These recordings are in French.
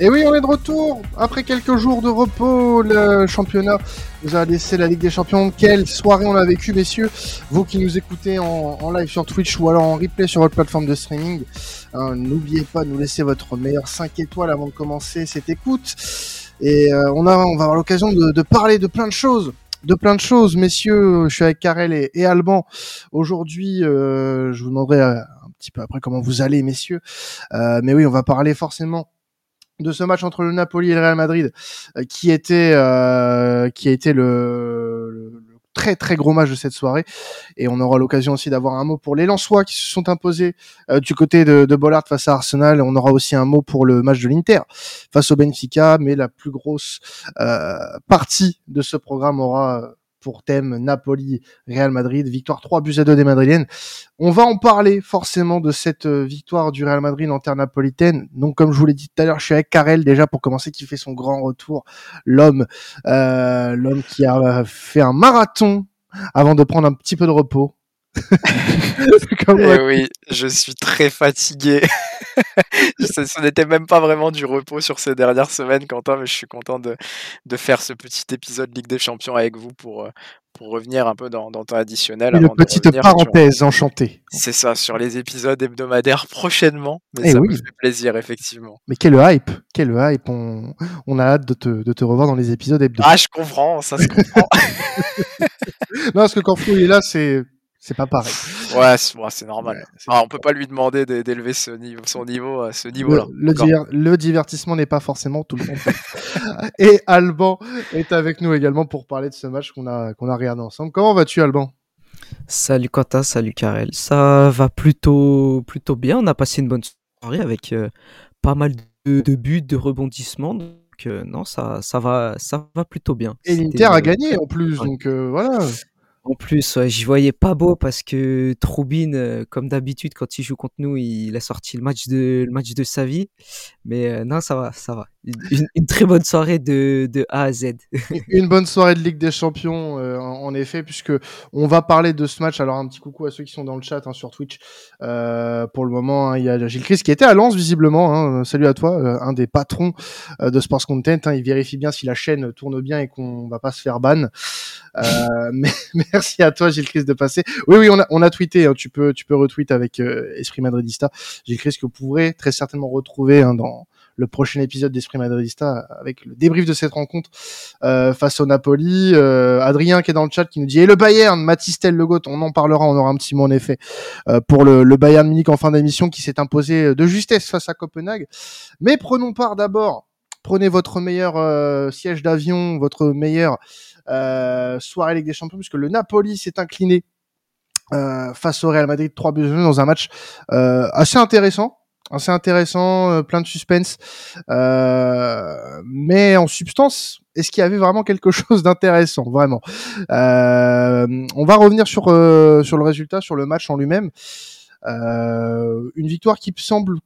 Et oui, on est de retour après quelques jours de repos. Le championnat nous a laissé la Ligue des Champions. Quelle soirée on a vécu, messieurs. Vous qui nous écoutez en, live sur Twitch ou alors en replay sur votre plateforme de streaming, hein, n'oubliez pas de nous laisser votre meilleur 5 étoiles avant de commencer cette écoute. Et euh, on, a, on va avoir l'occasion de, parler de plein de choses de plein de choses, messieurs. Je suis avec Karel et, Alban. Aujourd'hui, euh, je vous demanderai euh, un petit peu après comment vous allez, messieurs. mais oui, on va parler forcément de ce match entre le Napoli et le Real Madrid, euh, qui était euh, qui a été le, très très gros match de cette soirée. Et on aura l'occasion aussi d'avoir un mot pour les Lensois qui se sont imposés euh, du côté de, de Bollard face à Arsenal. On aura aussi un mot pour le match de l'Inter face au Benfica. Mais la plus grosse partie de ce programme aura pour thème Napoli, Real Madrid, victoire 3 buts à 2 des Madrilènes. On va en parler forcément de cette euh, victoire du Real Madrid en terre napolitaine. Donc comme je vous l'ai dit tout à l'heure, je suis avec Karel déjà pour commencer qui fait son grand retour. L'homme, euh, l'homme qui a fait un marathon avant de prendre un petit peu de repos. Eh oui, je suis très fatigué. ce n'était même pas vraiment du repos sur ces dernières semaines, Quentin, mais je suis content de, de faire ce petit épisode Ligue des Champions avec vous pour, euh, pour revenir un peu dans, dans ton additionnel. Une petite parenthèse enchantée. C'est ça, sur les épisodes hebdomadaires prochainement. Mais eh ça me fait plaisir, effectivement. Mais quel hype Quel hype on, on a hâte de te, de te revoir dans les épisodes hebdomadaires. Ah, je comprends, ça se comprend. non, parce que quand Flo est là, c'est c'est pas pareil. Ouais, c'est normal. Ah, on peut pas lui demander d'élever ce niveau, son niveau à ce niveau-là. Le, divertissement n'est pas forcément tout le temps. Et Alban est avec nous également pour parler de ce match qu'on a, qu'on a regardé ensemble. Comment vas-tu, Alban? Salut Quentin, salut Karel. Ça va plutôt, plutôt bien. On a passé une bonne soirée avec euh, pas mal de, buts, de rebondissements. Donc euh, non, ça, ça, va, ça va plutôt bien. Et l'Inter a gagné en plus, donc euh, voilà. En plus, j'y voyais pas beau parce que Troubin, euh, comme d'habitude, quand il joue contre nous, il a sorti le match de, le match de sa vie. Mais euh, non, ça va, ça va une, très bonne soirée de, de, A à Z. une bonne soirée de Ligue des Champions, euh, en, effet, puisque on va parler de ce match. Alors un petit coucou à ceux qui sont dans le chat hein, sur Twitch. Euh, pour le moment, hein, il y a Gilles Chris qui était à Lens visiblement. Hein. Salut à toi, euh, un des patrons euh, de Sports Content. Hein. il vérifie bien si la chaîne tourne bien et qu'on va pas se faire ban. mais merci à toi Gilles Chris de passer. Oui, oui, on a, on a tweeté. tu peux, tu peux retweet avec Esprit Madridista. Gilles Chris que vous pourrez très certainement retrouver dans le prochain épisode d'Esprit Madridista avec le débrief de cette rencontre euh, face au Napoli. Euh, Adrien qui est dans le chat qui nous dit et le Bayern, Matistel Le on en parlera, on aura un petit mot en effet euh, pour le, Bayern Munich en fin d'émission qui s'est imposé de justesse face à Copenhague. Mais prenons part d'abord, prenez votre meilleur euh, siège d'avion, votre meilleure euh, soirée Ligue des Champions puisque le Napoli s'est incliné face au Real Madrid 3 buts dans un match assez intéressant assez intéressant, euh, plein de suspense. Euh, mais en substance, est-ce qu'il y avait vraiment quelque chose d'intéressant, vraiment? Euh, On va revenir sur sur le résultat, sur le match en lui-même. une victoire qui semble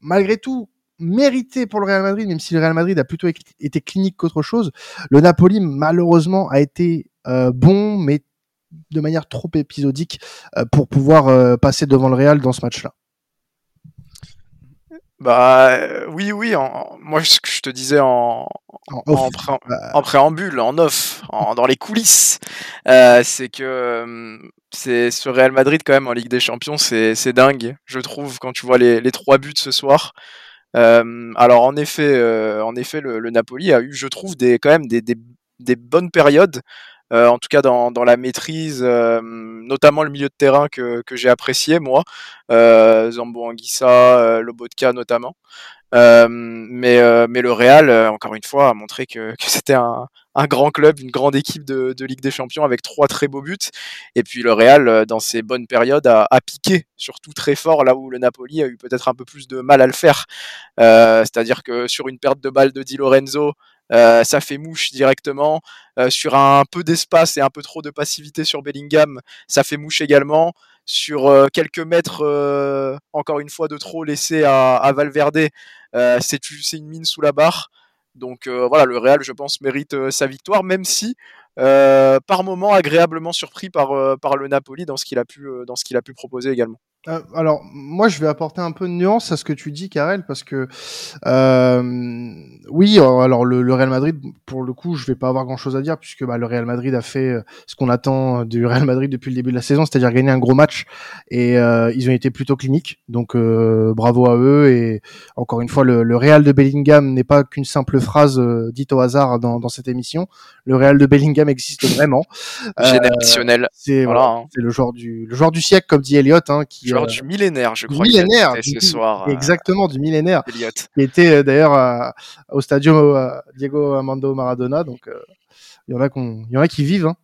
malgré tout méritée pour le Real Madrid, même si le Real Madrid a plutôt été clinique qu'autre chose. Le Napoli, malheureusement, a été bon, mais de manière trop épisodique pour pouvoir passer devant le Real dans ce match-là. Bah oui, oui. En, moi, ce que je te disais en, en, bah. préambule, en off, dans les coulisses, euh, c'est que c'est ce Real Madrid quand même en Ligue des Champions, c'est dingue, je trouve, quand tu vois les, les trois buts ce soir. Euh, alors en effet, euh, en effet, le, le, Napoli a eu, je trouve, des quand même des, des, des bonnes périodes. Euh, en tout cas dans, dans la maîtrise, euh, notamment le milieu de terrain que, que j'ai apprécié moi, euh, Zambo Anguissa, Lobotka notamment. mais, mais le Real, encore une fois, a montré que, que c'était un, un, grand club, une grande équipe de, de, Ligue des Champions avec trois très beaux buts. Et puis le Real, dans ses bonnes périodes, a, a piqué, surtout très fort, là où le Napoli a eu peut-être un peu plus de mal à le faire. Euh, C'est-à-dire que sur une perte de balle de Di Lorenzo, euh, ça fait mouche directement. Euh, sur un peu d'espace et un peu trop de passivité sur Bellingham, ça fait mouche également. Sur euh, quelques mètres, encore une fois, de trop laissés à, Valverde, c'est une mine sous la barre. Donc voilà, le Real, je pense, mérite sa victoire, même si par moment agréablement surpris par, le Napoli dans ce qu'il a pu proposer également. Euh, alors, moi, je vais apporter un peu de nuance à ce que tu dis, Karel, parce que euh, oui, euh, alors le, Real Madrid, pour le coup, je vais pas avoir grand-chose à dire, puisque bah, le Real Madrid a fait ce qu'on attend du Real Madrid depuis le début de la saison, c'est-à-dire gagner un gros match, et ils ont été plutôt cliniques, donc bravo à eux. Et encore une fois, le, Real de Bellingham n'est pas qu'une simple phrase dite au hasard dans, dans, cette émission. Le Real de Bellingham existe vraiment. Générationnel. c'est voilà, hein. c'est le joueur du le joueur du siècle, comme dit Elliot, hein, qui Joueur du millénaire, je crois. Millénaire, ce soir. Euh, exactement, du millénaire. Qui était euh, d'ailleurs au Stadio euh, Diego Armando Maradona. Donc, il y en a qu'on, il y en a qui vivent. Hein.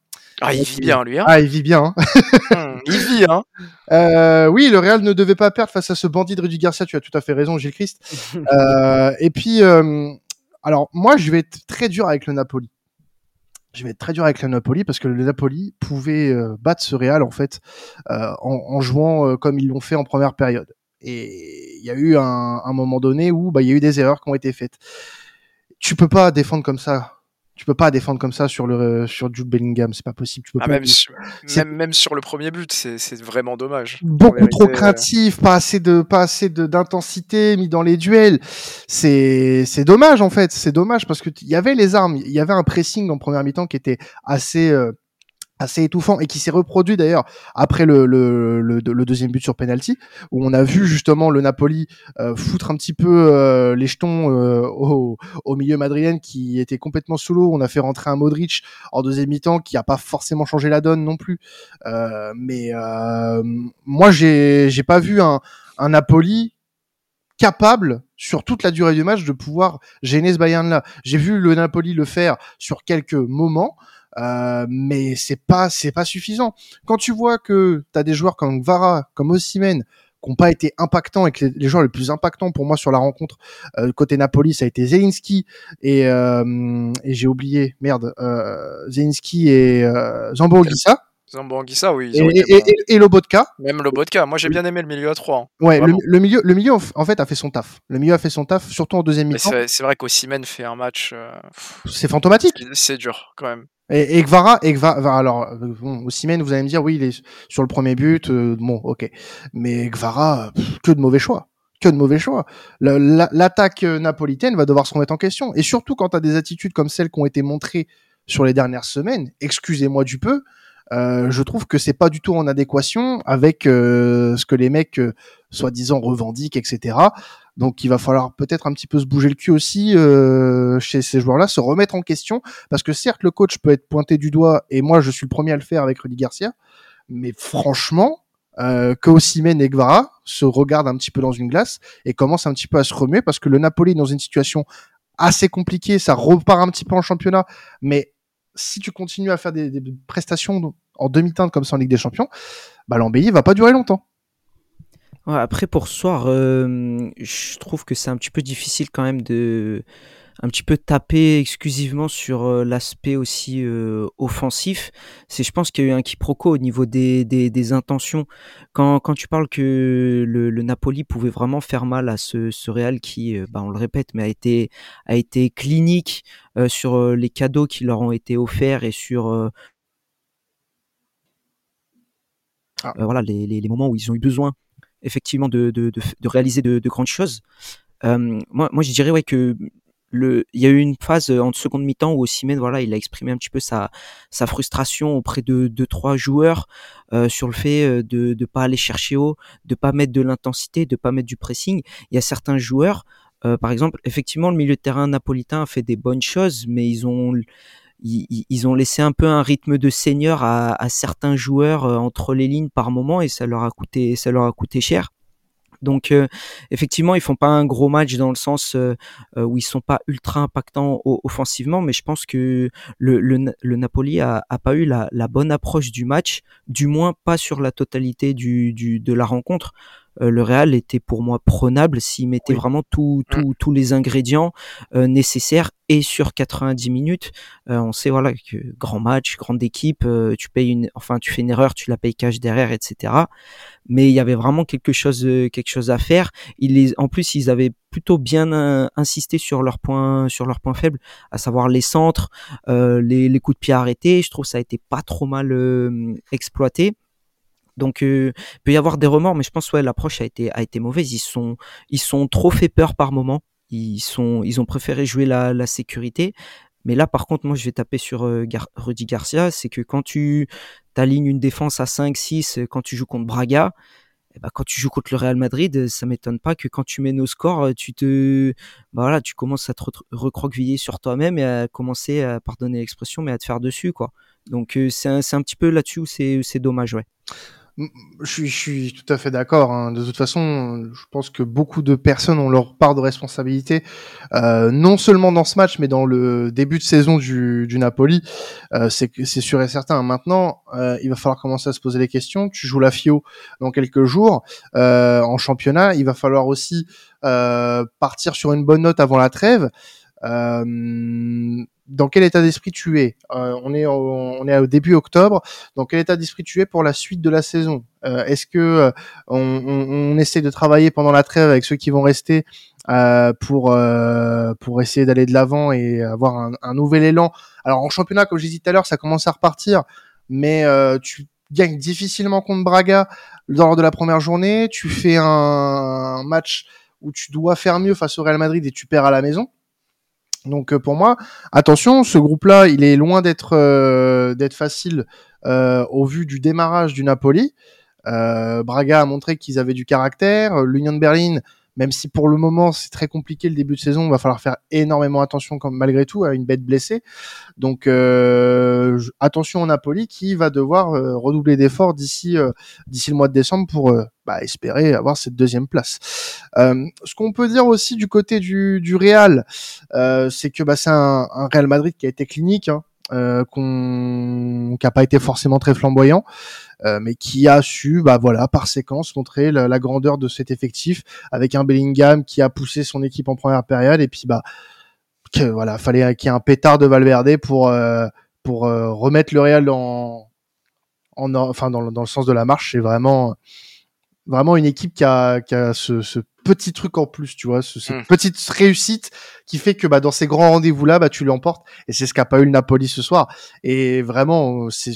Ah, il vit bien, lui. Hein. Ah, il vit bien. Hein. Hmm, il vit, hein. Euh, oui, le Real ne devait pas perdre face à ce bandit de Rudy Garcia. Tu as tout à fait raison, Gilles Christ. euh, et puis, euh, alors, moi, je vais être très dur avec le Napoli je vais être très dur avec le Napoli parce que le Napoli pouvait euh, battre ce Real en fait euh, en, jouant euh, comme ils l'ont fait en première période. Et il y a eu un, un moment donné où bah, il y a eu des erreurs qui ont été faites. Tu peux pas défendre comme ça tu peux pas défendre comme ça sur le sur Jude Bellingham, c'est pas possible. Tu peux ah, même, sur, même, sur le premier but, c'est vraiment dommage. Beaucoup trop craintif, pas assez de pas assez d'intensité mis dans les duels. C'est c'est dommage en fait, c'est dommage parce que il y avait les armes, il y avait un pressing en première mi-temps qui était assez euh, assez étouffant et qui s'est reproduit d'ailleurs après le, le, le, deuxième but sur penalty où on a vu justement le Napoli euh, foutre un petit peu euh, les jetons euh, au, au, milieu madrilène qui était complètement sous l'eau. On a fait rentrer un Modric en deuxième mi-temps qui a pas forcément changé la donne non plus. Mais moi j'ai j'ai pas vu un, un Napoli capable sur toute la durée du match de pouvoir gêner ce Bayern là j'ai vu le Napoli le faire sur quelques moments euh, mais c'est pas c'est pas suffisant. Quand tu vois que tu as des joueurs comme Vara, comme Osimhen qui n'ont pas été impactants et que les, joueurs les plus impactants pour moi sur la rencontre euh, côté Napoli ça a été Zelinski et, euh, et j'ai oublié merde Zelinski et euh, Zambo Anguissa. Zambo Anguissa oui. Et, et, et, Lobotka. Même Lobotka. Moi j'ai bien aimé le milieu à 3. Hein. Ouais, le, milieu, le milieu en fait a fait son taf. Le milieu a fait son taf, surtout en deuxième mi-temps. C'est vrai qu'Osimhen fait un match. C'est fantomatique. C'est dur quand même. Et, et Gvara, et Gvara, alors, bon, vous allez me dire, oui, il est sur le premier but, euh, bon, ok. Mais Gvara, que de mauvais choix. Que de mauvais choix. L'attaque euh, napolitaine va devoir se remettre en question. Et surtout quand tu as des attitudes comme celles qui ont été montrées sur les dernières semaines, excusez-moi du peu, euh, je trouve que c'est pas du tout en adéquation avec ce que les mecs soi-disant revendiquent, etc. Donc il va falloir peut-être un petit peu se bouger le cul aussi euh, chez ces joueurs-là, se remettre en question, parce que certes le coach peut être pointé du doigt, et moi je suis le premier à le faire avec Rudy Garcia, mais franchement, euh, que Osimhen et Guevara se regardent un petit peu dans une glace et commencent un petit peu à se remuer, parce que le Napoli est dans une situation assez compliquée, ça repart un petit peu en championnat, mais si tu continues à faire des, prestations en demi-teinte comme ça en Ligue des Champions, bah l'embellie va pas durer longtemps après pour ce soir, euh, je trouve que c'est un petit peu difficile quand même de un petit peu taper exclusivement sur euh, l'aspect aussi euh, offensif. C'est, je pense qu'il y a eu un quiproquo au niveau des, des, des intentions. Quand, quand tu parles que le, le, Napoli pouvait vraiment faire mal à ce, ce Real qui, bah, on le répète, mais a été a été clinique sur les cadeaux qui leur ont été offerts et sur ah. voilà les, les, les moments où ils ont eu besoin effectivement de, de, de, réaliser de, grandes choses. Euh, moi, moi, je dirais ouais que le, il y a eu une phase en seconde mi-temps où Osimhen, voilà, il a exprimé un petit peu sa, sa frustration auprès de, de trois joueurs euh, sur le fait euh, de ne pas aller chercher haut, de pas mettre de l'intensité, de pas mettre du pressing. Il y a certains joueurs, par exemple, effectivement, le milieu de terrain napolitain a fait des bonnes choses, mais ils ont ils, ont laissé un peu un rythme de seigneur à, à certains joueurs euh, entre les lignes par moment et ça leur a coûté ça leur a coûté cher. Donc euh, effectivement, ils font pas un gros match dans le sens euh, où ils sont pas ultra impactants offensivement, mais je pense que le, le, le Napoli a, a, pas eu la, la, bonne approche du match, du moins pas sur la totalité du, du de la rencontre. Euh, le Real était pour moi prenable s'il mettait vraiment tout, mm. tous les ingrédients euh, nécessaires et sur 90 minutes. Euh, on sait voilà que grand match, grande équipe, tu payes une, enfin tu fais une erreur, tu la payes cash derrière, etc. Mais il y avait vraiment quelque chose, quelque chose à faire. Ils en plus, ils avaient plutôt bien insisté sur leurs points, sur leurs points faibles, à savoir les centres, les, les coups de pied arrêtés. Je trouve que ça a été pas trop mal exploité Donc euh, peut y avoir des remords, mais je pense ouais l'approche a été a été mauvaise. Ils sont ils sont trop fait peur par moment. Ils sont ils ont préféré jouer la, la sécurité. Mais là, par contre, moi, je vais taper sur euh, Rudy Garcia. C'est que quand tu alignes une défense à 5-6, quand tu joues contre Braga, eh ben, quand tu joues contre le Real Madrid, ça m'étonne pas que quand tu mets nos scores, tu te, bah voilà, tu commences à te recroqueviller sur toi-même et à commencer, à pardonner l'expression, mais à te faire dessus, quoi. Donc euh, c'est un, un, petit peu là-dessus où c'est dommage, ouais. Je suis, je suis tout à fait d'accord. Hein. De toute façon, je pense que beaucoup de personnes ont leur part de responsabilité, euh, non seulement dans ce match, mais dans le début de saison du, du Napoli. Euh, c'est sûr et certain. Maintenant, euh, il va falloir commencer à se poser les questions. Tu joues la FIO dans quelques jours euh, en championnat. Il va falloir aussi euh, partir sur une bonne note avant la trêve. Euh, dans quel état d'esprit tu es euh, On est on est au début octobre. Dans quel état d'esprit tu es pour la suite de la saison? Euh, Est-ce que euh, on, on, essaie de travailler pendant la trêve avec ceux qui vont rester euh, pour pour essayer d'aller de l'avant et avoir un, un, nouvel élan? Alors en championnat, comme j'ai dit tout à l'heure, ça commence à repartir, mais tu gagnes difficilement contre Braga lors de la première journée. Tu fais un match où tu dois faire mieux face au Real Madrid et tu perds à la maison. Donc euh, pour moi, attention, ce groupe-là, il est loin d'être euh, facile euh, au vu du démarrage du Napoli. Braga a montré qu'ils avaient du caractère. L'Union de Berlin même si pour le moment c'est très compliqué le début de saison, il va falloir faire énormément attention comme malgré tout à une bête blessée. Donc euh, attention au Napoli qui va devoir euh, redoubler d'efforts d'ici euh, d'ici le mois de décembre pour bah, espérer avoir cette deuxième place. ce qu'on peut dire aussi du côté du, du Real, c'est que bah, c'est un, un, Real Madrid qui a été clinique. Hein. Euh, qu'on qui a pas été forcément très flamboyant, euh, mais qui a su, bah voilà, par séquence, montrer la, grandeur de cet effectif avec un Bellingham qui a poussé son équipe en première période et puis bah que, voilà, fallait qu'il y ait un pétard de Valverde pour euh, pour remettre le Real en, en enfin dans, dans le sens de la marche. C'est vraiment vraiment une équipe qui a, qui a ce, ce petit truc en plus, tu vois, ce, cette mmh. petite réussite qui fait que bah, dans ces grands rendez-vous là, bah, tu l'emportes. Et c'est ce qu'a pas eu le Napoli ce soir. Et vraiment, c'est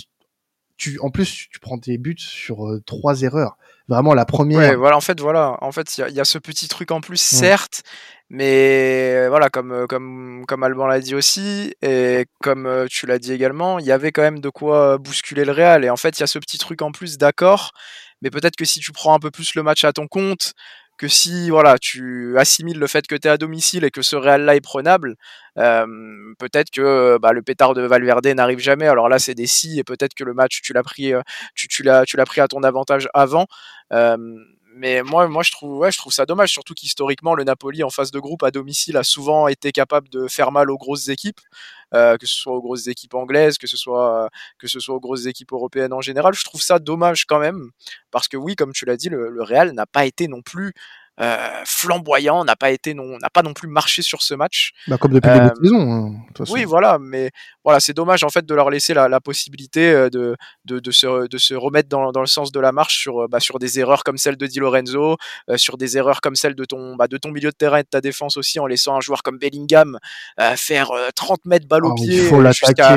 tu, en plus, tu prends tes buts sur euh, trois erreurs. Vraiment la première. Ouais, voilà, en fait, voilà, en fait, il y, y, a ce petit truc en plus, certes, mais voilà, comme euh, comme comme Alban l'a dit aussi, et comme euh, tu l'as dit également, il y avait quand même de quoi bousculer le Real. Et en fait, il y a ce petit truc en plus, d'accord. Mais peut-être que si tu prends un peu plus le match à ton compte, que si voilà tu assimiles le fait que tu es à domicile et que ce Real là est prenable, euh, peut-être que bah, le pétard de Valverde n'arrive jamais. Alors là c'est des si et peut-être que le match tu l'as pris tu, tu l'as tu l'as pris à ton avantage avant. Euh, mais moi, je trouve, ouais, ça dommage, surtout qu'historiquement le Napoli en phase de groupe à domicile a souvent été capable de faire mal aux grosses équipes, euh, que ce soit aux grosses équipes anglaises, que ce soit aux grosses équipes européennes en général. Je trouve ça dommage quand même, parce que oui, comme tu l'as dit, le, Real n'a pas été non plus flamboyant, n'a pas été non, n'a pas non plus marché sur ce match. Bah, comme depuis le début de euh, saison. Hein, oui, voilà, mais voilà, c'est dommage en fait de leur laisser la, la possibilité euh, de, de, de, se, de se remettre dans, dans le sens de la marche sur, bah, sur des erreurs comme celle de Di Lorenzo, sur des erreurs comme celle de ton, bah, de ton milieu de terrain et de ta défense aussi, en laissant un joueur comme Bellingham faire 30 mètres balle au oh, pied, jusqu'à,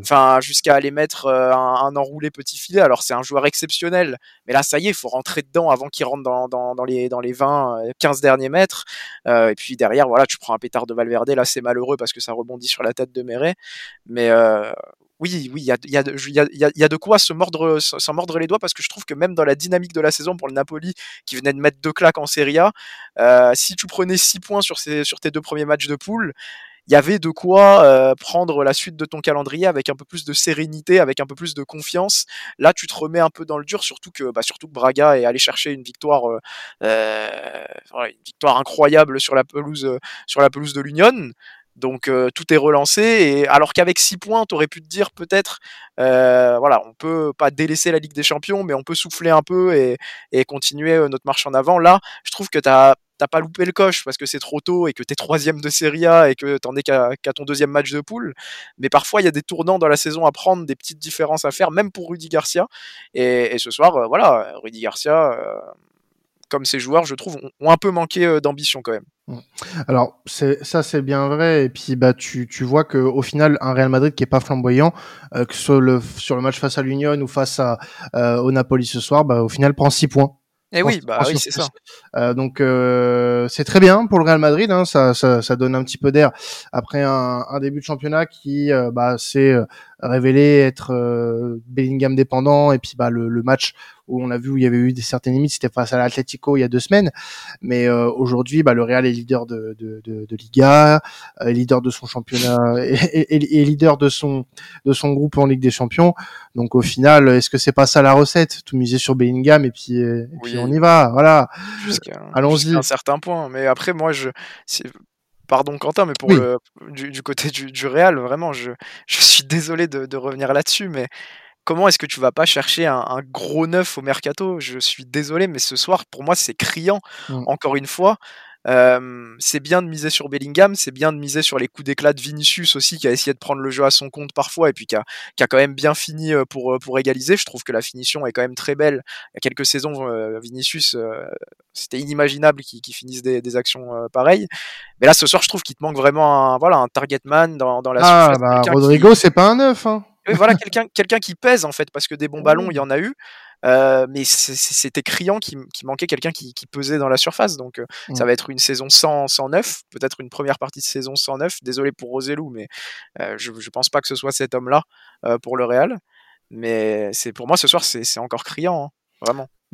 enfin, jusqu'à aller mettre un, un, enroulé petit filet. Alors c'est un joueur exceptionnel, mais là ça y est, il faut rentrer dedans avant qu'il rentre dans, dans, dans, les, dans les 20 15 derniers mètres. Euh, et puis derrière, voilà, tu prends un pétard de Valverde. Là, c'est malheureux parce que ça rebondit sur la tête de Meret. Mais euh, oui, oui, il y a, y, a, y, a, y a, de quoi se mordre, s'en mordre les doigts parce que je trouve que même dans la dynamique de la saison pour le Napoli, qui venait de mettre deux claques en Serie A, euh, si tu prenais 6 points sur, ces, sur tes deux premiers matchs de poule, il y avait de quoi euh, prendre la suite de ton calendrier avec un peu plus de sérénité, avec un peu plus de confiance. Là, tu te remets un peu dans le dur, surtout que, bah, surtout que Braga est allé chercher une victoire, euh, euh une victoire incroyable sur la pelouse, sur la pelouse de l'Union. Donc euh, tout est relancé et alors qu'avec 6 points, tu aurais pu te dire peut-être euh, voilà, on peut pas délaisser la Ligue des Champions, mais on peut souffler un peu et, continuer notre marche en avant. Là, je trouve que tu as t'as pas loupé le coche parce que c'est trop tôt et que t'es troisième de Serie A et que t'en es qu'à ton deuxième match de poule. Mais parfois, il y a des tournants dans la saison à prendre, des petites différences à faire, même pour Rudy Garcia. Et, et ce soir, euh, voilà, Rudy Garcia, euh, comme ses joueurs, je trouve, ont, un peu manqué euh, d'ambition quand même. Alors c'est ça c'est bien vrai. Et puis bah tu, tu vois que au final un Real Madrid qui est pas flamboyant euh, que sur le sur le match face à l'Union ou face à euh, au Napoli ce soir bah au final prend 6 points. Et eh oui, bah oui, c'est ça. Euh, donc euh, c'est très bien pour le Real Madrid, hein, ça, ça, ça, donne un petit peu d'air. Après un, un, début de championnat qui euh, bah, s'est révélé être Bellingham dépendant et puis bah, le, le match où on a vu où il y avait eu des certaines limites, c'était face à l'Atlético il y a deux semaines. Mais euh, aujourd'hui, bah, le Real est leader de, de, de, de Liga, euh, leader de son championnat et, et, leader de son de son groupe en Ligue des Champions. Donc au final, est-ce que c'est pas ça la recette? Tout miser sur Bellingham et puis, et puis on y va. Voilà. Allons-y. un certain point. Mais après, moi, je pardon Quentin, mais pour le, du, du, côté du, du Real, vraiment, je, je suis désolé de, de revenir là-dessus, mais comment est-ce que tu vas pas chercher un, gros neuf au mercato? Je suis désolé, mais ce soir, pour moi, c'est criant. Mmh. Encore une fois, c'est bien de miser sur Bellingham, c'est bien de miser sur les coups d'éclat de Vinicius aussi, qui a essayé de prendre le jeu à son compte parfois et puis qui a, qui a quand même bien fini pour, pour égaliser. Je trouve que la finition est quand même très belle. Il y a quelques saisons, Vinicius, c'était inimaginable qu'il finisse des, des actions pareilles. Mais là, ce soir, je trouve qu'il te manque vraiment un, voilà, un target man dans, dans la ah, bah, Rodrigo, c'est pas un neuf. Hein voilà, quelqu'un quelqu'un qui pèse en fait, parce que des bons ballons, il y en a eu. Euh, mais c'était criant qu'il manquait quelqu'un qui, qui, pesait dans la surface. Donc euh, ça va être une saison 100, 109, peut-être une première partie de saison 109. Désolé pour Roselou, mais euh, je ne pense pas que ce soit cet homme-là pour le Real. Mais c'est pour moi ce soir, c'est encore criant, hein,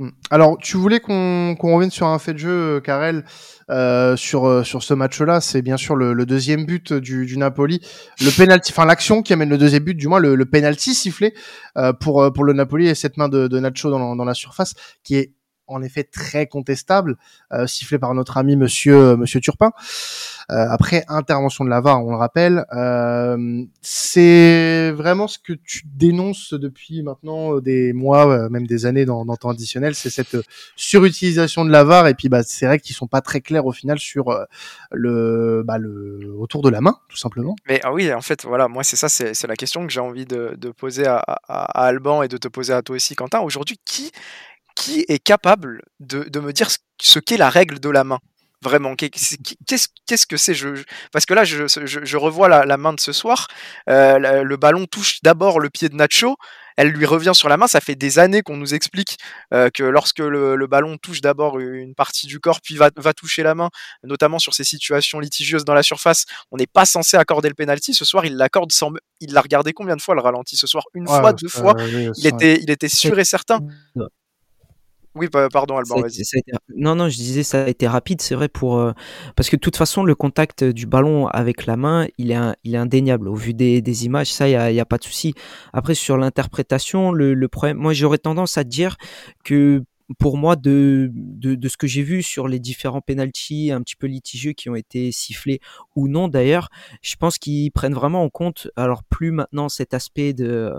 Mm. Alors, tu voulais qu'on revienne sur un fait de jeu, Karel, euh, sur euh, sur ce match-là. C'est bien sûr le, deuxième but du, du Napoli, le penalty, enfin l'action qui amène le deuxième but, du moins le, le penalty sifflé euh, pour pour le Napoli et cette main de, de Nacho dans, dans la surface, qui est en effet très contestable, euh, sifflé par notre ami Monsieur euh, Monsieur Turpin. Euh, après intervention de la VAR, on le rappelle, c'est vraiment ce que tu dénonces depuis maintenant des mois, même des années dans, dans temps additionnel, c'est cette surutilisation de la VAR et puis bah c'est vrai qu'ils sont pas très clairs au final sur le bah le autour de la main tout simplement. Mais ah oui, en fait voilà, moi c'est ça, c'est la question que j'ai envie de, poser à Alban et de te poser à toi aussi Quentin. Aujourd'hui, qui qui est capable de, de me dire ce qu'est la règle de la main Vraiment, qu'est-ce que c'est? Je, Parce que là, je, je, je revois la, la, main de ce soir. Euh, le ballon touche d'abord le pied de Nacho. Elle lui revient sur la main. Ça fait des années qu'on nous explique euh, que lorsque le, le ballon touche d'abord une partie du corps, puis va, va, toucher la main, notamment sur ces situations litigieuses dans la surface, on n'est pas censé accorder le penalty. Ce soir, il l'accorde sans. Il l'a regardé combien de fois le ralenti? Ce soir Une fois, deux fois. il était, il était sûr et certain. Oui, pardon, Alban, vas-y. Non, non, je disais ça a été rapide, c'est vrai, pour euh, parce que de toute façon, le contact du ballon avec la main, il est, il est indéniable. Au vu des, des images, ça, il n'y a, y a, pas de souci. Après, sur l'interprétation, le, le problème, moi, j'aurais tendance à dire que pour moi, de, de, de ce que j'ai vu sur les différents penalties un petit peu litigieux qui ont été sifflés ou non d'ailleurs, je pense qu'ils prennent vraiment en compte, alors plus maintenant cet aspect de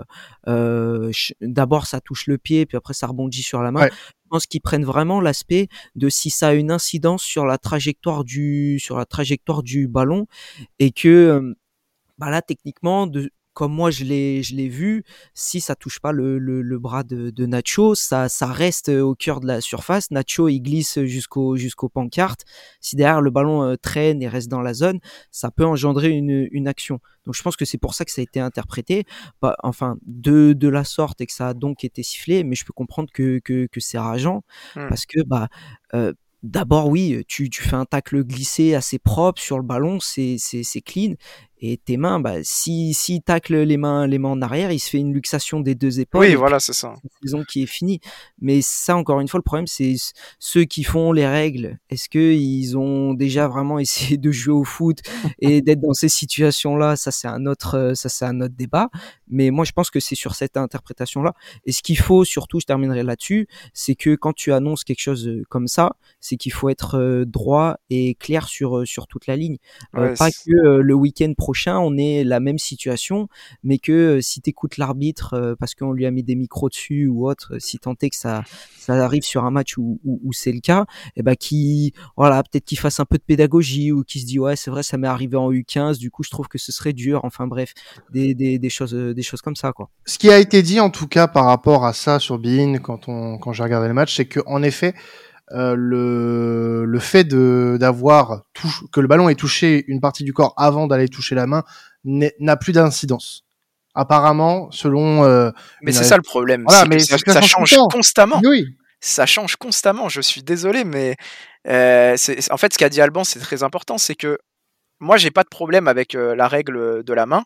euh, d'abord ça touche le pied, puis après ça rebondit sur la main. Je pense qu'ils prennent vraiment l'aspect de si ça a une incidence sur la trajectoire du sur la trajectoire du ballon et que bah là techniquement de comme moi je l'ai je l'ai vu, si ça touche pas le, le, le bras de, de, Nacho, ça ça reste au cœur de la surface. Nacho il glisse jusqu'au jusqu'au pancarte. Si derrière le ballon euh, traîne et reste dans la zone, ça peut engendrer une, une action. Donc je pense que c'est pour ça que ça a été interprété, bah, enfin de de la sorte et que ça a donc été sifflé. Mais je peux comprendre que que, que c'est rageant mmh. parce que bah euh, D'abord, oui, tu, tu fais un tacle glissé assez propre sur le ballon, c'est clean et tes mains, bah, si, si tacle les mains, les mains en arrière, il se fait une luxation des deux épaules. Oui, voilà, c'est ça. Saison qui est finie. Mais ça, encore une fois, le problème, c'est ceux qui font les règles. Est-ce que ils ont déjà vraiment essayé de jouer au foot et d'être dans ces situations-là? Ça, c'est un autre, ça, c'est un autre débat. Mais moi, je pense que c'est sur cette interprétation-là. Et ce qu'il faut, surtout, je terminerai là-dessus, c'est que quand tu annonces quelque chose comme ça, c'est qu'il faut être euh, droit et clair sur, euh, sur toute la ligne. Euh, pas que le week-end prochain on est la même situation, mais que euh, si tu écoutes l'arbitre euh, parce qu'on lui a mis des micros dessus ou autre, si tant est que ça, ça arrive sur un match où, c'est le cas, et eh ben qui, voilà, peut-être qu'il fasse un peu de pédagogie ou qui se dit ouais c'est vrai ça m'est arrivé en U15, du coup je trouve que ce serait dur. Enfin bref, des, des, choses euh, des choses comme ça quoi. Ce qui a été dit en tout cas par rapport à ça sur Bein quand on quand j'ai regardé le match, c'est que en effet euh, le, le fait de d'avoir que le ballon ait touché une partie du corps avant d'aller toucher la main n'a plus d'incidence. Apparemment, selon. Euh, mais c'est ça le problème. Voilà, mais ça, ça, change constamment. Oui. Ça change constamment. Je suis désolé, mais euh, en fait, ce qu'a dit Alban, c'est très important, c'est que moi, j'ai pas de problème avec la règle de la main.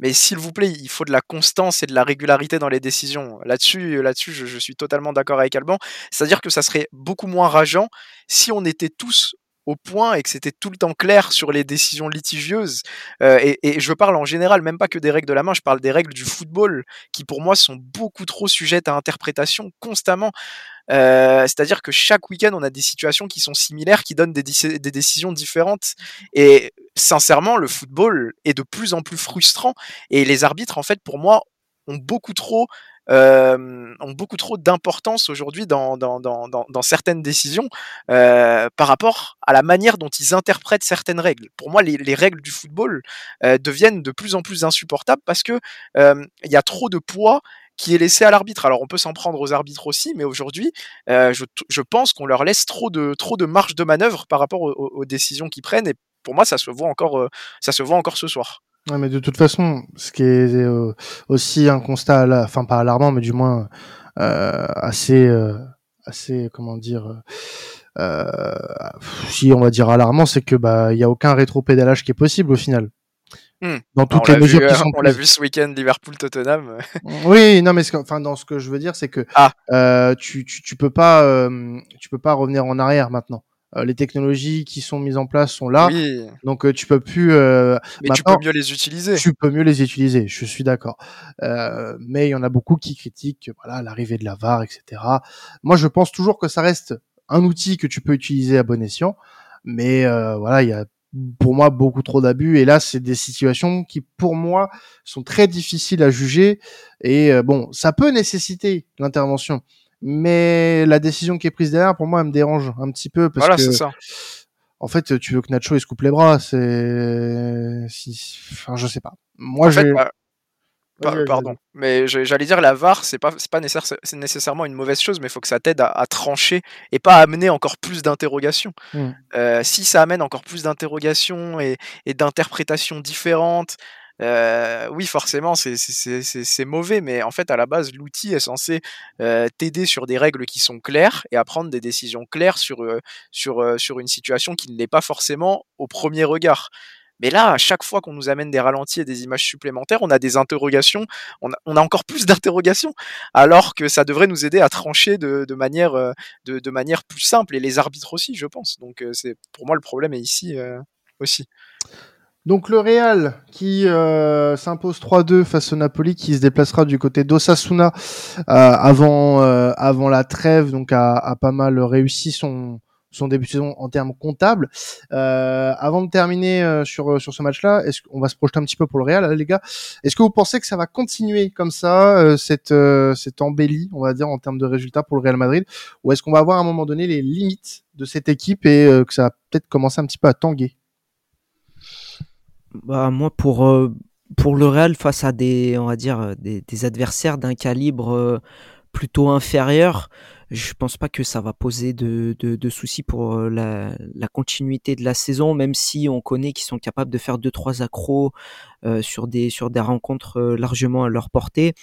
Mais s'il vous plaît, il faut de la constance et de la régularité dans les décisions. Là-dessus, là-dessus, je, suis totalement d'accord avec Alban. C'est-à-dire que ça serait beaucoup moins rageant si on était tous au point et que c'était tout le temps clair sur les décisions litigieuses. Euh, et, et, je parle en général, même pas que des règles de la main, je parle des règles du football, qui pour moi sont beaucoup trop sujettes à interprétation constamment. Euh, c'est-à-dire que chaque week-end, on a des situations qui sont similaires, qui donnent des, décisions différentes. Et sincèrement, le football est de plus en plus frustrant. Et les arbitres, en fait, pour moi, ont beaucoup trop euh, ont beaucoup trop d'importance aujourd'hui dans, dans, dans, certaines décisions euh, par rapport à la manière dont ils interprètent certaines règles. Pour moi, les, les règles du football deviennent de plus en plus insupportables parce que il y a trop de poids qui est laissé à l'arbitre. Alors on peut s'en prendre aux arbitres aussi, mais aujourd'hui, euh, je, je, pense qu'on leur laisse trop de, trop de marge de manœuvre par rapport aux, aux décisions qu'ils prennent. Et pour moi, ça se voit encore, euh, ça se voit encore ce soir. Ouais, mais de toute façon, ce qui est euh, aussi un constat, enfin pas alarmant, mais du moins euh, assez, assez, comment dire, si on va dire alarmant, c'est que bah il y a aucun rétro-pédalage qui est possible au final. Hmm. Dans toutes les mesures qui sont On l'a vu ce week-end, Liverpool-Tottenham. oui, non, mais enfin, dans ce que je veux dire, c'est que ah. euh, tu, tu, tu peux pas, euh, tu peux pas revenir en arrière maintenant. Euh, les technologies qui sont mises en place sont là, oui. donc euh, tu peux plus. Euh, mais tu peux mieux les utiliser. Tu peux mieux les utiliser. Je suis d'accord. mais il y en a beaucoup qui critiquent, voilà, l'arrivée de la VAR, etc. Moi, je pense toujours que ça reste un outil que tu peux utiliser à bon escient mais euh, voilà, il y a pour moi beaucoup trop d'abus. Et là c'est des situations qui pour moi sont très difficiles à juger. Et euh, bon ça peut nécessiter l'intervention. Mais la décision qui est prise derrière pour moi elle me dérange un petit peu parce voilà, que ça. en fait tu veux que Nacho il se coupe les bras c'est si... enfin je sais pas. Moi j'ai bah, pardon. Mais j'allais dire, la VAR, c'est pas, pas nécessairement une mauvaise chose, mais il faut que ça t'aide à, trancher et pas amener encore plus d'interrogations. Mmh. Euh, si ça amène encore plus d'interrogations et, d'interprétations différentes, euh, oui, forcément, c'est mauvais, mais en fait, à la base, l'outil est censé euh, t'aider sur des règles qui sont claires et à prendre des décisions claires sur, sur, sur une situation qui ne l'est pas forcément au premier regard. Mais là, à chaque fois qu'on nous amène des ralentis et des images supplémentaires, on a des interrogations, on a, encore plus d'interrogations, alors que ça devrait nous aider à trancher de, manière, euh, de, manière plus simple, et les arbitres aussi, je pense. Donc euh, c'est pour moi le problème est ici euh, aussi. Donc le Real qui s'impose 3-2 face au Napoli, qui se déplacera du côté d'Osasuna avant avant la trêve, donc a, pas mal réussi son son début de saison en termes comptables. Euh, avant de terminer euh, sur sur ce match-là, est-ce qu'on va se projeter un petit peu pour le Real, les gars? Est-ce que vous pensez que ça va continuer comme ça, euh, cette euh, cette embellie, on va dire en termes de résultats pour le Real Madrid, ou est-ce qu'on va avoir à un moment donné les limites de cette équipe et que ça va peut-être commencer un petit peu à tanguer? Bah moi pour pour le Real face à des on va dire des adversaires d'un calibre plutôt inférieur, je pense pas que ça va poser de, de, soucis pour euh, la, continuité de la saison, même si on connaît qu'ils sont capables de faire deux trois accros euh, sur des sur des rencontres euh, largement à leur portée.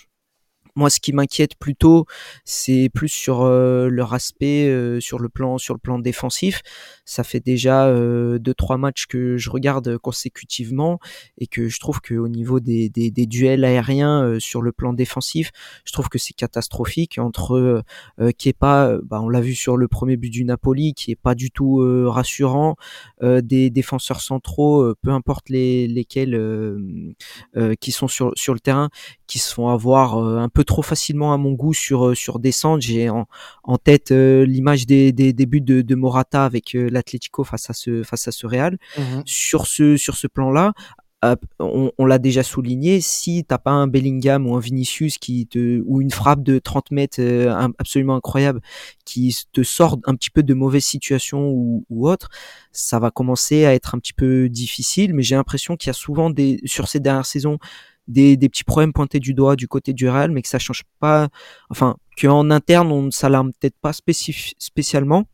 Moi, ce qui m'inquiète plutôt, c'est plus sur euh, leur aspect euh, sur le plan sur le plan défensif. Ça fait déjà euh, deux trois matchs que je regarde consécutivement et que je trouve que au niveau des, duels aériens sur le plan défensif, je trouve que c'est catastrophique entre Kepa, bah, on l'a vu sur le premier but du Napoli, qui est pas du tout rassurant, des défenseurs centraux, peu importe les, lesquels qui sont sur sur le terrain, qui se font avoir un peu trop facilement à mon goût sur euh, sur descente. J'ai en, en tête euh, l'image des, des, des, buts de, de Morata avec euh, l'Atlético face à ce face à ce Real. Mmh sur ce sur ce plan-là, on, on l'a déjà souligné, si t'as pas un Bellingham ou un Vinicius qui te ou une frappe de 30 mètres absolument incroyable qui te sort un petit peu de mauvaises situations ou, ou autre, ça va commencer à être un petit peu difficile. Mais j'ai l'impression qu'il y a souvent des sur ces dernières saisons des, des, petits problèmes pointés du doigt du côté du Real, mais que ça change pas, enfin, qu'en interne, on ne s'alarme peut-être pas spécialement.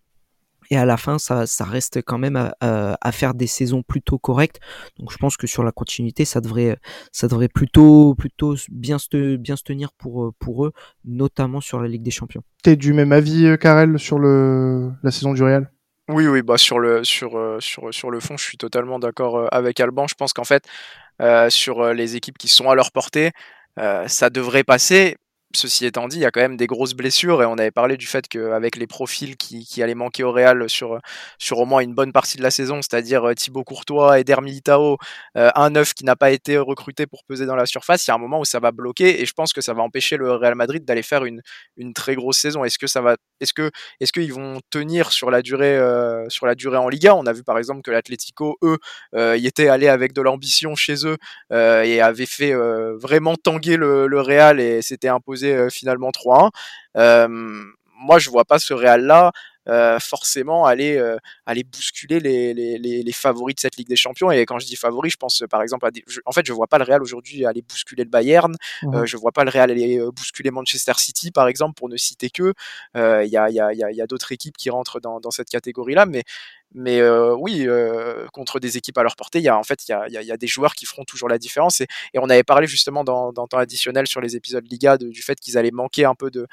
et à la fin ça, ça reste quand même à, faire des saisons plutôt correctes. Donc je pense que sur la continuité ça devrait ça devrait plutôt plutôt bien se bien se tenir pour pour eux notamment sur la Ligue des Champions. T'es du même avis Karel sur le la saison du Real? Oui, oui, bah sur le sur sur sur le fond, je suis totalement d'accord avec Alban. Je pense qu'en fait, sur les équipes qui sont à leur portée, ça devrait passer. Ceci étant dit, il y a quand même des grosses blessures et on avait parlé du fait qu'avec les profils qui, qui, allaient manquer au Real sur, sur au moins une bonne partie de la saison, c'est-à-dire euh, Thibaut Courtois, Eder Militao, euh, un neuf qui n'a pas été recruté pour peser dans la surface, il y a un moment où ça va bloquer et je pense que ça va empêcher le Real Madrid d'aller faire une, une très grosse saison. Est-ce que ça va, est-ce que, est-ce qu'ils vont tenir sur la durée, euh, sur la durée en Liga? On a vu par exemple que l'Atlético, eux, y étaient allés avec de l'ambition chez eux et avaient fait vraiment tanguer le, le Real et c'était imposé euh, finalement 3-1. Euh, moi, je vois pas ce Real là euh, forcément aller aller bousculer les, les, les, favoris de cette Ligue des Champions et quand je dis favoris je pense par exemple à des... en fait je vois pas le Real aujourd'hui aller bousculer le Bayern mmh. je vois pas le Real aller bousculer Manchester City par exemple pour ne citer que il y a, y a, y a d'autres équipes qui rentrent dans, dans cette catégorie là mais mais euh, oui, euh, contre des équipes à leur portée, il y a en fait il y a, y a, des joueurs qui feront toujours la différence. Et, et on avait parlé justement dans, dans temps additionnel sur les épisodes Liga du fait qu'ils allaient manquer un peu de,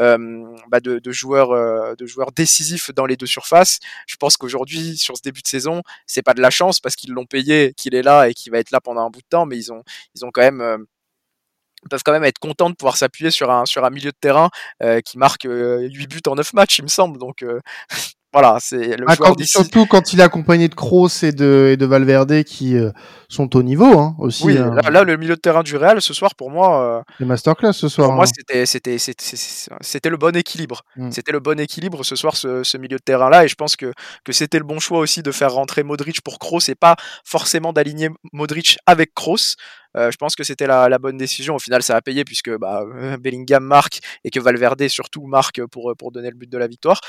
euh, bah de, de, joueurs de joueurs décisifs dans les deux surfaces. Je pense qu'aujourd'hui sur ce début de saison, c'est pas de la chance parce qu'ils l'ont payé, qu'il est là et qu'il va être là pendant un bout de temps, mais ils ont ils ont quand même peuvent quand même être contents de pouvoir s'appuyer sur un sur un milieu de terrain qui marque 8 buts en 9 matchs, il me semble. Donc voilà, c'est le ah, Surtout quand il est accompagné de Kroos et de, et de Valverde qui euh, sont au niveau hein, aussi. Oui, hein. là, le milieu de terrain du Real ce soir, pour moi. Euh, masterclass ce soir. Pour moi, hein. c'était c'était le bon équilibre. Mm. C'était le bon équilibre ce soir, ce, ce milieu de terrain-là. Et je pense que, que c'était le bon choix aussi de faire rentrer Modric pour Kroos et pas forcément d'aligner Modric avec Kroos. Euh, je pense que c'était la, la, bonne décision. Au final, ça a payé puisque bah, Bellingham marque et que Valverde surtout marque pour, pour donner le but de la victoire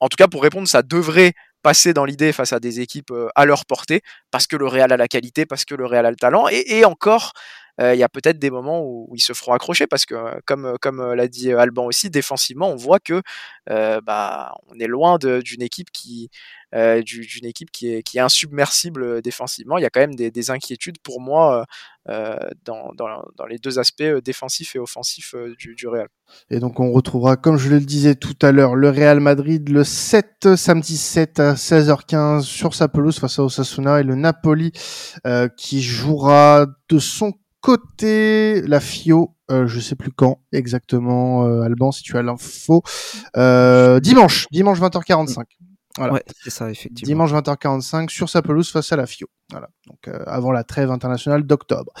en tout cas, pour répondre, ça devrait passer dans l'idée face à des équipes euh, à leur portée, parce que le Real a la qualité, parce que le Real a le talent, et, encore, il y a peut-être des moments où, ils se feront accrocher, parce que euh, comme, comme l'a dit Alban aussi, défensivement, on voit que bah, on est loin d'une équipe qui d'une équipe qui est, qui est insubmersible défensivement. Il y a quand même des, inquiétudes pour moi dans, dans, les deux aspects défensifs et offensifs du, du Real. Et donc on retrouvera, comme je le disais tout à l'heure, le Real Madrid le 7 samedi 7 à 16h15 sur sa pelouse face à Osasuna et le Napoli euh, qui jouera de son côté la FIO, euh, je sais plus quand exactement, euh, Alban, si tu as l'info, euh, dimanche, dimanche 20h45. Voilà. Ouais, c'est ça, effectivement. Dimanche 20h45 sur sa pelouse face à la FIO. Voilà. Donc euh, avant la trêve internationale d'octobre.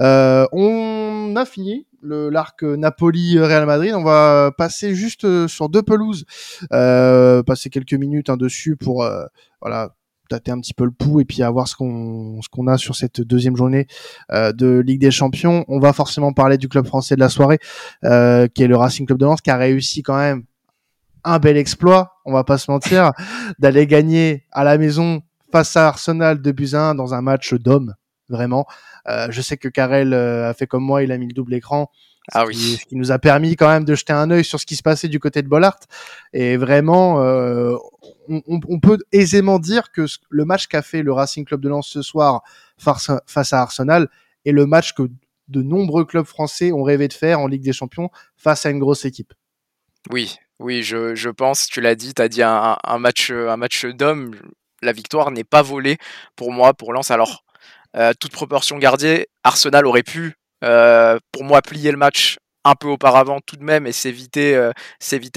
Euh, on a fini le l'arc Napoli-Real Madrid. On va passer juste sur deux pelouses, euh, passer quelques minutes hein, dessus pour euh, voilà un petit peu le pouls et puis ce qu'on ce qu'on a sur cette deuxième journée de Ligue des Champions. On va forcément parler du club français de la soirée, qui est le Racing Club de Lens, qui a réussi quand même un bel exploit, on va pas se mentir, d'aller gagner à la maison face à Arsenal de Buzyn dans un match d'hommes, vraiment. Euh, je sais que Karel euh, a fait comme moi, il a mis le double écran. Ah oui. ce qui nous a permis quand même de jeter un œil sur ce qui se passait du côté de Bollard. Et vraiment, euh, on, on, peut aisément dire que le match qu'a fait le Racing Club de Lens ce soir face, à Arsenal est le match que de nombreux clubs français ont rêvé de faire en Ligue des Champions face à une grosse équipe. Oui, oui, je, je pense, tu l'as dit, tu as dit un, un match, un match d'hommes. La victoire n'est pas volée pour moi, pour Lens. Alors, euh, toute proportion gardée, Arsenal aurait pu, pour moi, plier le match un peu auparavant tout de même et s'éviter euh,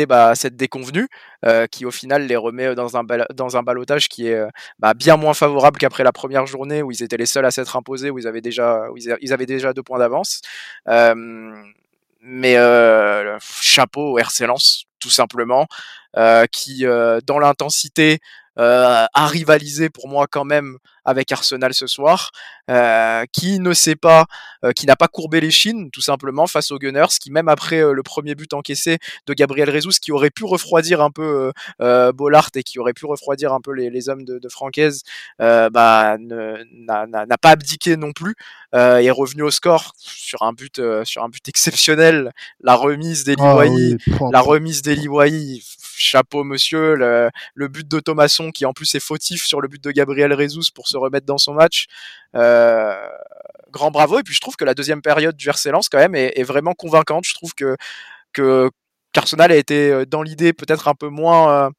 bah, cette déconvenue euh, qui au final les remet dans un dans balotage qui est bah, bien moins favorable qu'après la première journée où ils étaient les seuls à s'être imposés où ils avaient déjà deux points d'avance. Mais euh, chapeau au RC Lens, tout simplement, euh, qui euh, dans l'intensité a rivalisé pour moi quand même avec Arsenal ce soir, euh, qui ne sait pas, euh, qui n'a pas courbé les chines, tout simplement, face aux Gunners, qui même après le premier but encaissé de Gabriel Jesus, qui aurait pu refroidir un peu Bollard et qui aurait pu refroidir un peu les, hommes de, de Francaise, bah, n'a pas abdiqué non plus, est revenu au score sur un but, sur un but exceptionnel, la remise d'Eli ah la remise d'Eli chapeau monsieur, le, le but de Thomasson qui en plus est fautif sur le but de Gabriel Rezus pour se remettre dans son match. Euh, grand bravo. Et puis je trouve que la deuxième période du RC Lens quand même est, vraiment convaincante. Je trouve que que qu'Arsenal a été euh, dans l'idée peut-être un peu moins euh,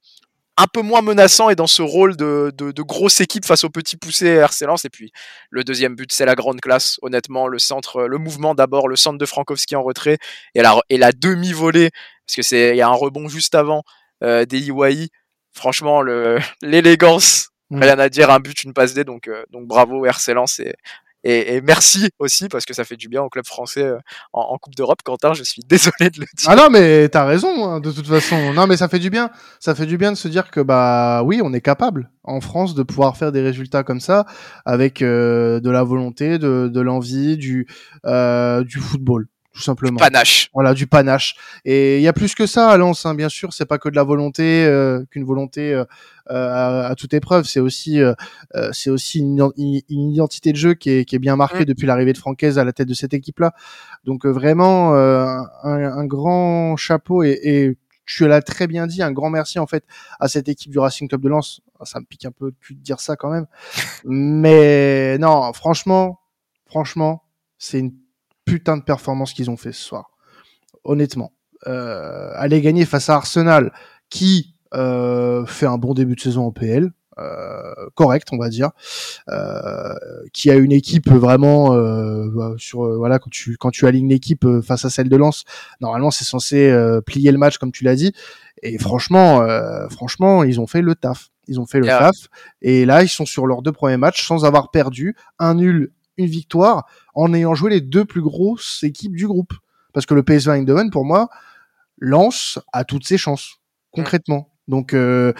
un peu moins menaçant et dans ce rôle de, de, grosse équipe face aux petits poussés RC Lens. Et puis le deuxième but, c'est la grande classe. Honnêtement, le centre, le mouvement d'abord, le centre de Frankowski en retrait et la, et la demi-volée, parce que c'est il y a un rebond juste avant des Franchement, l'élégance, mm. rien à dire, un but, une passe D, donc, euh, donc bravo RC Lens et, et, merci aussi parce que ça fait du bien au club français euh, en, Coupe d'Europe. Quentin, je suis désolé de le dire. Ah non, mais t'as raison, hein, de toute façon. Non, mais ça fait du bien. Ça fait du bien de se dire que bah oui, on est capable en France de pouvoir faire des résultats comme ça avec euh, de la volonté, de, de l'envie, du euh, du football tout simplement. Du panache. Voilà, du panache. Et il y a plus que ça à Lens, hein, bien sûr. C'est pas que de la volonté, euh, qu'une volonté euh, euh, à, toute épreuve. C'est aussi, c'est aussi une, identité de jeu qui est, qui est bien marquée mm. depuis l'arrivée de Francaise à la tête de cette équipe-là. Donc vraiment un, un, grand chapeau et, et tu l'as très bien dit, un grand merci en fait à cette équipe du Racing Club de Lens. Ça me pique un peu de cul de dire ça quand même, mais non, franchement, franchement, c'est une putain de performance qu'ils ont fait ce soir. Honnêtement. Euh, aller gagner face à Arsenal, qui euh, fait un bon début de saison en PL, euh, correct, on va dire, euh, qui a une équipe vraiment euh, bah, sur voilà quand tu quand tu alignes l'équipe face à celle de Lens, normalement c'est censé plier le match comme tu l'as dit. Et franchement, franchement, ils ont fait le taf. Ils ont fait le taf. Et là, ils sont sur leurs deux premiers matchs sans avoir perdu, un nul, une victoire en ayant joué les deux plus grosses équipes du groupe. Parce que le PSV Eindhoven, pour moi, lance à toutes ses chances, concrètement. Donc euh,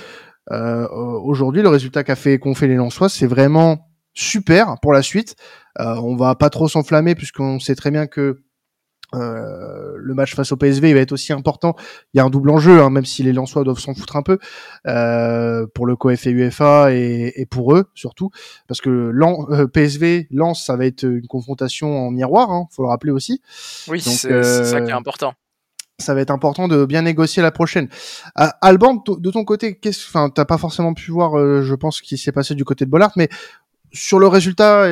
euh, aujourd'hui, le résultat qu'a fait qu'ont fait les Lensois, c'est vraiment super pour la suite. Euh, on va pas trop s'enflammer puisqu'on sait très bien que euh, le match face au PSV il va être aussi important. Il y a un double enjeu, hein, même si les Lensois doivent s'en foutre un peu euh, pour le COF et UEFA et, pour eux surtout, parce que euh, PSV Lens ça va être une confrontation en miroir, hein, faut le rappeler aussi. Oui, c'est ça qui est important. Ça va être important de bien négocier la prochaine. Alban, de ton côté, qu'est-ce, enfin, t'as pas forcément pu voir, je pense, ce qui s'est passé du côté de Bollard, mais sur le résultat,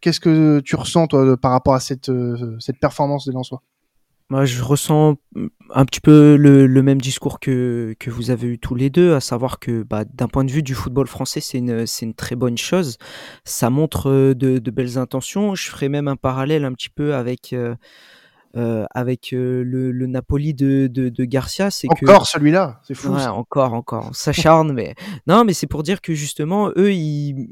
qu'est-ce que tu ressens toi par rapport à cette, euh, cette performance des Lensois? Moi, je ressens un petit peu le, même discours que, que vous avez eu tous les deux, à savoir que bah, d'un point de vue du football français, c'est une, une très bonne chose. Ça montre euh, de, de, belles intentions. Je ferai même un parallèle un petit peu avec euh, euh, avec euh, le, le, Napoli de, de, de Garcia, c'est que encore celui-là, c'est fou. Ouais, encore, encore, on s'acharne, mais non, mais c'est pour dire que justement, eux, ils,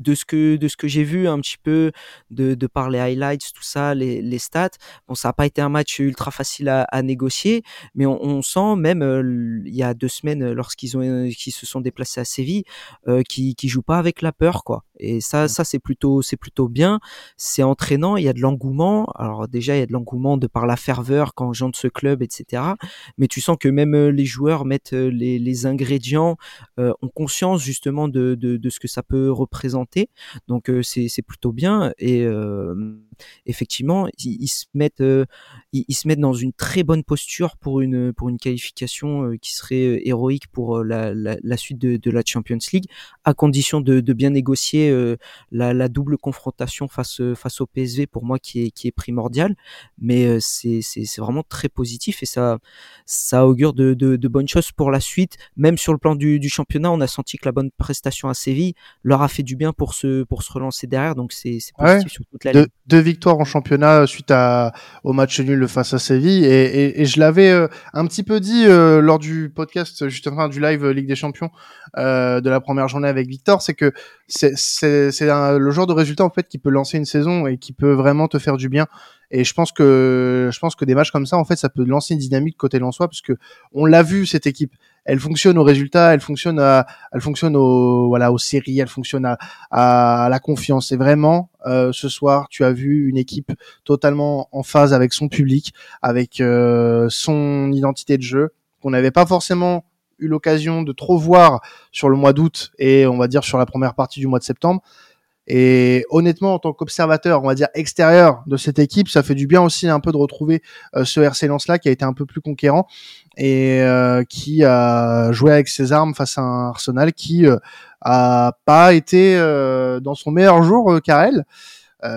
de ce que de ce que j'ai vu un petit peu, de, de par les highlights, tout ça, les, les stats, bon, ça n'a pas été un match ultra facile à, à négocier, mais on, on sent même euh, il y a deux semaines, lorsqu'ils ont qu'ils se sont déplacés à Séville, euh, qui qui jouent pas avec la peur, quoi. Et ça, ça c'est plutôt c'est plutôt bien, c'est entraînant, il y a de l'engouement. Alors déjà, il y a de l'engouement de par la ferveur quand de ce club, etc. Mais tu sens que même euh, les joueurs mettent euh, les, les ingrédients, euh, ont conscience justement de, de, de, ce que ça peut représenter. Donc c'est plutôt bien et effectivement ils, se mettent ils, se mettent dans une très bonne posture pour une pour une qualification qui serait héroïque pour la, la, la suite de, de, la Champions League à condition de, de bien négocier la, la, double confrontation face face au PSV pour moi qui est qui est primordial mais c'est vraiment très positif et ça, ça augure de, de, bonnes choses pour la suite. Même sur le plan du, du, championnat, on a senti que la bonne prestation à Séville leur a fait du bien pour se, pour se relancer derrière. Donc c'est positif sur toute la ligne. Deux victoires en championnat suite à, au match nul face à Séville. Et, et, je l'avais euh, un petit peu dit euh, lors du podcast, justement du live Ligue des Champions euh, de la première journée avec Victor, c'est que c'est le genre de résultat en fait qui peut lancer une saison et qui peut vraiment te faire du bien. Et je pense que je pense que des matchs comme ça, en fait, ça peut lancer une dynamique côté Lensois parce que on l'a vu cette équipe. elle fonctionne au résultat, elle fonctionne, à, elle fonctionne au, voilà, aux séries, elle fonctionne à, à la confiance. Et vraiment, euh, ce soir, tu as vu une équipe totalement en phase avec son public, avec euh, son identité de jeu, qu'on n'avait pas forcément eu l'occasion de trop voir sur le mois d'août et on va dire sur la première partie du mois de septembre. Et honnêtement, en tant qu'observateur, on va dire extérieur de cette équipe, ça fait du bien aussi un peu de retrouver euh, ce RC Lens là qui a été un peu plus conquérant et euh, qui a joué avec ses armes face à un Arsenal qui euh, a pas été dans son meilleur jour, Karel.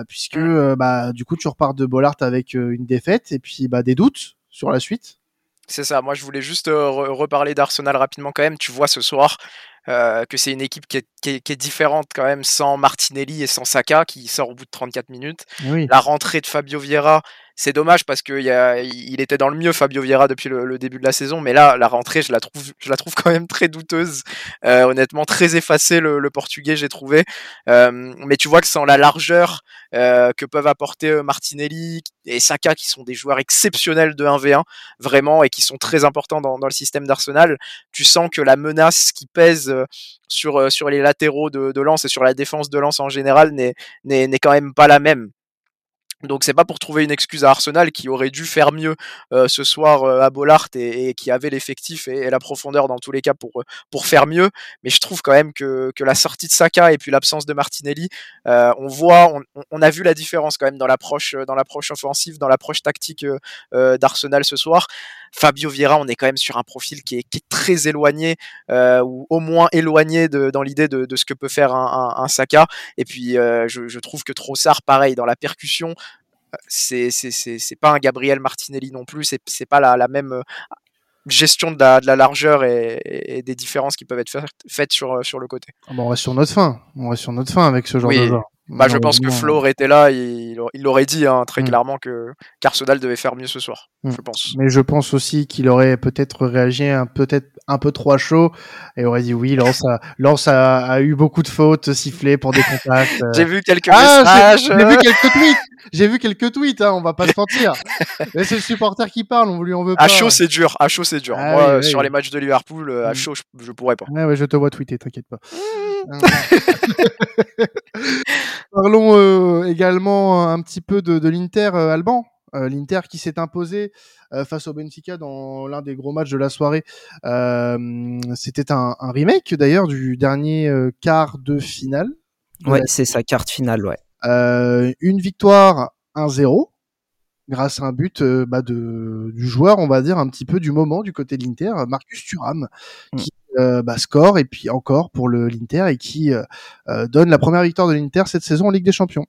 puisque bah du coup tu repars de Bollard avec une défaite et puis bah des doutes sur la suite. C'est ça, moi je voulais juste reparler d'Arsenal rapidement quand même. Tu vois ce soir, euh, que c'est une équipe qui est, qui, est, différente quand même sans Martinelli et sans Saka qui sort au bout de 34 minutes. La rentrée de Fabio Vieira, c'est dommage parce qu'il il était dans le mieux Fabio Vieira depuis le, début de la saison, mais là la rentrée je la trouve, quand même très douteuse, euh, honnêtement très effacé le, portugais j'ai trouvé. Euh, mais tu vois que sans la largeur euh, que peuvent apporter Martinelli et Saka qui sont des joueurs exceptionnels de 1v1 vraiment et qui sont très importants dans, le système d'Arsenal, tu sens que la menace qui pèse sur les latéraux de, de Lens et sur la défense de Lens en général n'est quand même pas la même. Donc c'est pas pour trouver une excuse à Arsenal qui aurait dû faire mieux euh, ce soir euh, à Bollard et, et, qui avait l'effectif et, la profondeur dans tous les cas pour euh, pour faire mieux. Mais je trouve quand même que, que la sortie de Saka et puis l'absence de Martinelli, euh, on voit, on, on, a vu la différence quand même dans l'approche dans l'approche offensive, dans l'approche tactique d'Arsenal ce soir. Fabio Vieira, on est quand même sur un profil qui est, qui est très éloigné ou au moins éloigné de, dans l'idée de, de, ce que peut faire un, un, un Saka. Et puis je, je trouve que Trossard, pareil dans la percussion c'est c'est pas un Gabriel Martinelli non plus, c'est pas la, la même euh, gestion de la, de la largeur et, et, des différences qui peuvent être faites sur, sur le côté. Ah bah, on reste sur notre fin, on reste sur notre fin avec ce genre oui. de joueur. Bah, je pense que Flo aurait été là, il, il aurait dit hein, très mmh. clairement que qu'Arsenal devait faire mieux ce soir. Mmh. Je pense. Mais je pense aussi qu'il aurait peut-être réagi un peut-être un peu trop à chaud et aurait dit oui. Lance a, Lance a, a eu beaucoup de fautes sifflées pour des contacts. Euh... J'ai vu quelques ah, messages. J'ai vu quelques tweets. J'ai vu quelques tweets. Hein, on va pas se mentir. Mais c'est le supporter qui parle. On lui en veut pas. À chaud c'est dur. À chaud c'est dur. Ah, Moi oui, sur oui. les matchs de Liverpool, à mmh. chaud je, je pourrais pas. Ouais, ouais, je te vois tweeter. T'inquiète pas. Parlons euh, également un petit peu de, de l'Inter euh, Alban. Euh, L'Inter qui s'est imposé euh, face au Benfica dans l'un des gros matchs de la soirée. Euh, C'était un, un, remake d'ailleurs du dernier quart de finale. Ouais, c'est sa carte finale, ouais. une victoire 1-0 grâce à un but euh, bah, de, du joueur, on va dire, un petit peu du moment du côté de l'Inter, Marcus Thuram, mmh. qui euh, bah, score et puis encore pour le l'Inter et qui euh, donne la première victoire de l'Inter cette saison en Ligue des Champions.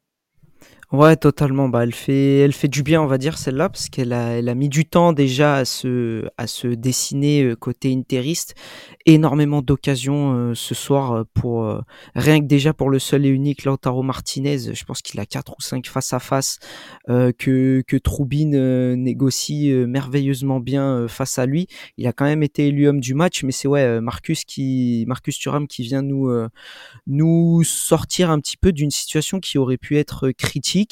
Ouais, totalement. Bah, elle fait, elle fait du bien, on va dire, celle-là, parce qu'elle a, elle a mis du temps déjà à se, à se dessiner euh, côté interiste. Énormément d'occasions euh, ce soir euh, pour, rien que déjà pour le seul et unique Lautaro Martinez. Je pense qu'il a quatre ou cinq face à face, que, que Troubine négocie merveilleusement bien face à lui. Il a quand même été élu homme du match, mais c'est ouais, Marcus qui, Marcus Thuram qui vient nous, nous sortir un petit peu d'une situation qui aurait pu être critique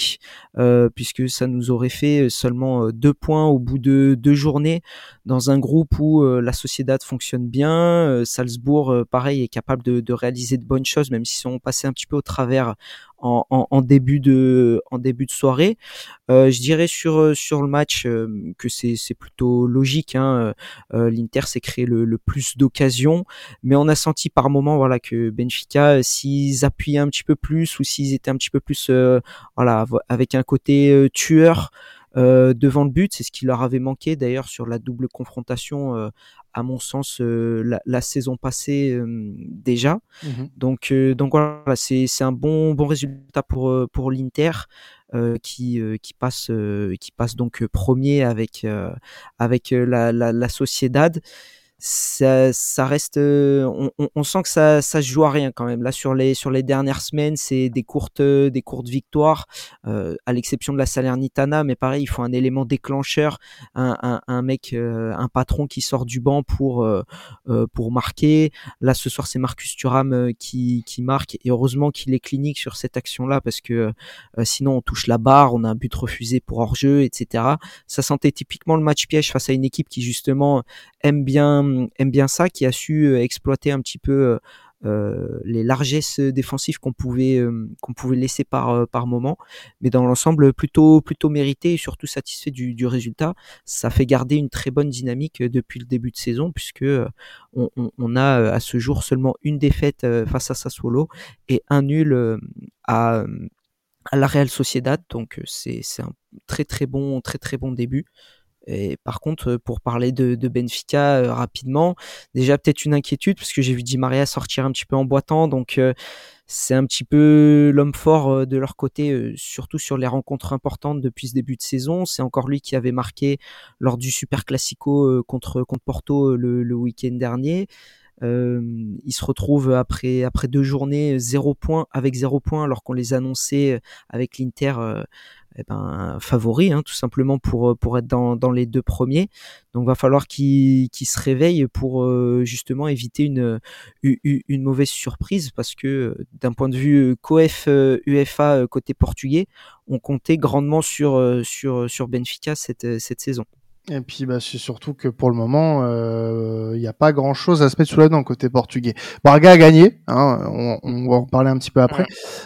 euh, puisque ça nous aurait fait seulement deux points au bout de deux journées dans un groupe où euh, la Sociedad fonctionne bien, euh, Salzbourg pareil est capable de, de, réaliser de bonnes choses même s'ils sont passés un petit peu au travers en, en, début de en début de soirée. Euh, je dirais sur sur le match euh, que c'est c'est plutôt logique. Hein, euh, L'Inter s'est créé le, le plus d'occasions, mais on a senti par moment voilà que Benfica, s'ils appuyaient un petit peu plus ou s'ils étaient un petit peu plus voilà avec un côté tueur. Euh, devant le but. C'est ce qui leur avait manqué d'ailleurs sur la double confrontation, euh, à mon sens, euh, la, la, saison passée déjà. Mmh. Donc, donc voilà, c'est un bon, bon résultat pour, pour l'Inter. qui qui passe qui passe donc premier avec avec la, la, la Sociedad ça, ça reste, euh, on, on, sent que ça, ça se joue à rien quand même. Là, sur les, sur les dernières semaines, c'est des courtes, des courtes victoires, euh, à l'exception de la Salernitana, mais pareil, il faut un élément déclencheur, un, un, un mec, euh, un patron qui sort du banc pour, euh, euh pour marquer. Là, ce soir, c'est Marcus Thuram euh, qui, qui marque, et heureusement qu'il est clinique sur cette action-là, parce que sinon, on touche la barre, on a un but refusé pour hors-jeu, etc. Ça sentait typiquement le match piège face à une équipe qui, justement, aime bien, aime bien ça, qui a su exploiter un petit peu euh, les largesses défensives qu'on pouvait euh, pouvait laisser par euh, par moment, mais dans l'ensemble plutôt plutôt mérité et surtout satisfait du, du, résultat. Ça fait garder une très bonne dynamique depuis le début de saison puisque on, on a à ce jour seulement une défaite face à Sassuolo et un nul à à la Real Sociedad. Donc c'est c'est un très très bon très très bon début. Et par contre, pour parler de, Benfica euh, rapidement, déjà peut-être une inquiétude parce que j'ai vu Di Maria sortir un petit peu en boitant, donc euh, c'est un petit peu l'homme fort euh, de leur côté, surtout sur les rencontres importantes depuis ce début de saison. C'est encore lui qui avait marqué lors du Super Classico contre contre Porto le, le week-end dernier. Euh, il se retrouve après après deux journées zéro point avec zéro point alors qu'on les annonçait avec l'Inter eh ben, favori, hein, tout simplement pour, euh, pour être dans, dans les deux premiers. Donc va falloir qu'ils se réveillent pour euh, justement éviter une, une, mauvaise surprise parce que euh, d'un point de vue COEF UEFA côté portugais, on comptait grandement sur, sur, sur Benfica cette, cette saison. Et puis bah, c'est surtout que pour le moment, il euh, n'y a pas grand-chose à se mettre sous la dent côté portugais. Braga a gagné, hein, on, on, va en parler un petit peu après,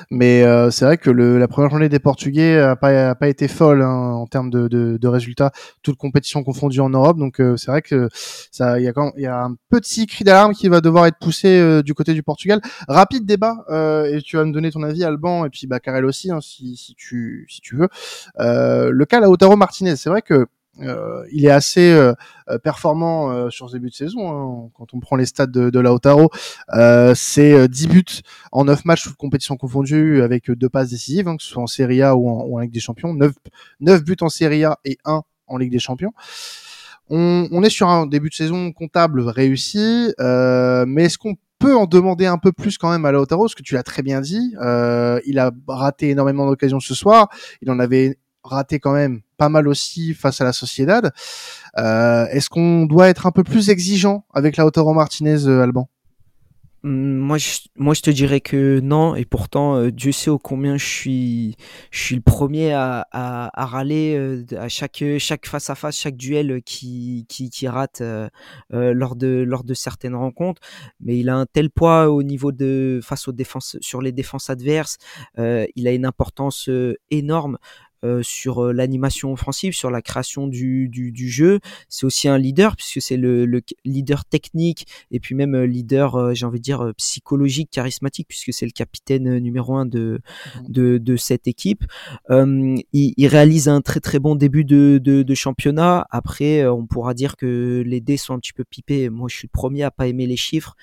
mais euh, c'est vrai que le, la première journée des Portugais a pas, a pas été folle hein, en termes de, de, de, résultats, toute compétition confondue en Europe. Donc euh, c'est vrai que ça, il y a quand, y a un petit cri d'alarme qui va devoir être poussé euh, du côté du Portugal. Rapide débat et tu vas me donner ton avis, Alban, et puis bah Karel aussi, hein, si, si tu si tu veux. le cas Lautaro Martinez, c'est vrai que euh, il est assez euh, euh, performant sur ce début de saison. Hein. Quand on prend les stats de, de Lautaro, c'est 10 buts en 9 matchs toutes compétitions confondues avec deux passes décisives, hein, que ce soit en Serie A ou en, Ligue des Champions. 9, 9 buts en Serie A et 1 en Ligue des Champions. On, on, est sur un début de saison comptable réussi, euh, mais est-ce qu'on peut en demander un peu plus quand même à Lautaro, ce que tu l'as très bien dit. Euh, il a raté énormément d'occasions ce soir. Il en avait raté quand même pas mal aussi face à la Sociedad. Euh, Est-ce qu'on doit être un peu plus exigeant avec Lautaro Martinez, euh, Alban? Hum, moi je, moi, je te dirais que non, et pourtant, euh, Dieu sait au combien je suis, je suis le premier à, à, râler à chaque, chaque face à face, chaque duel qui, qui, rate lors de, lors de certaines rencontres. Mais il a un tel poids au niveau de face aux défenses, sur les défenses adverses. il a une importance énorme. Euh, sur euh, l'animation offensive, sur la création du, du, du jeu. C'est aussi un leader puisque c'est le, le, leader technique et puis même euh, leader, j'ai envie de dire psychologique, charismatique puisque c'est le capitaine numéro un de mmh. de, de cette équipe. il, il, réalise un très très bon début de, de, de, championnat. Après, on pourra dire que les dés sont un petit peu pipés. Moi, je suis le premier à pas aimer les chiffres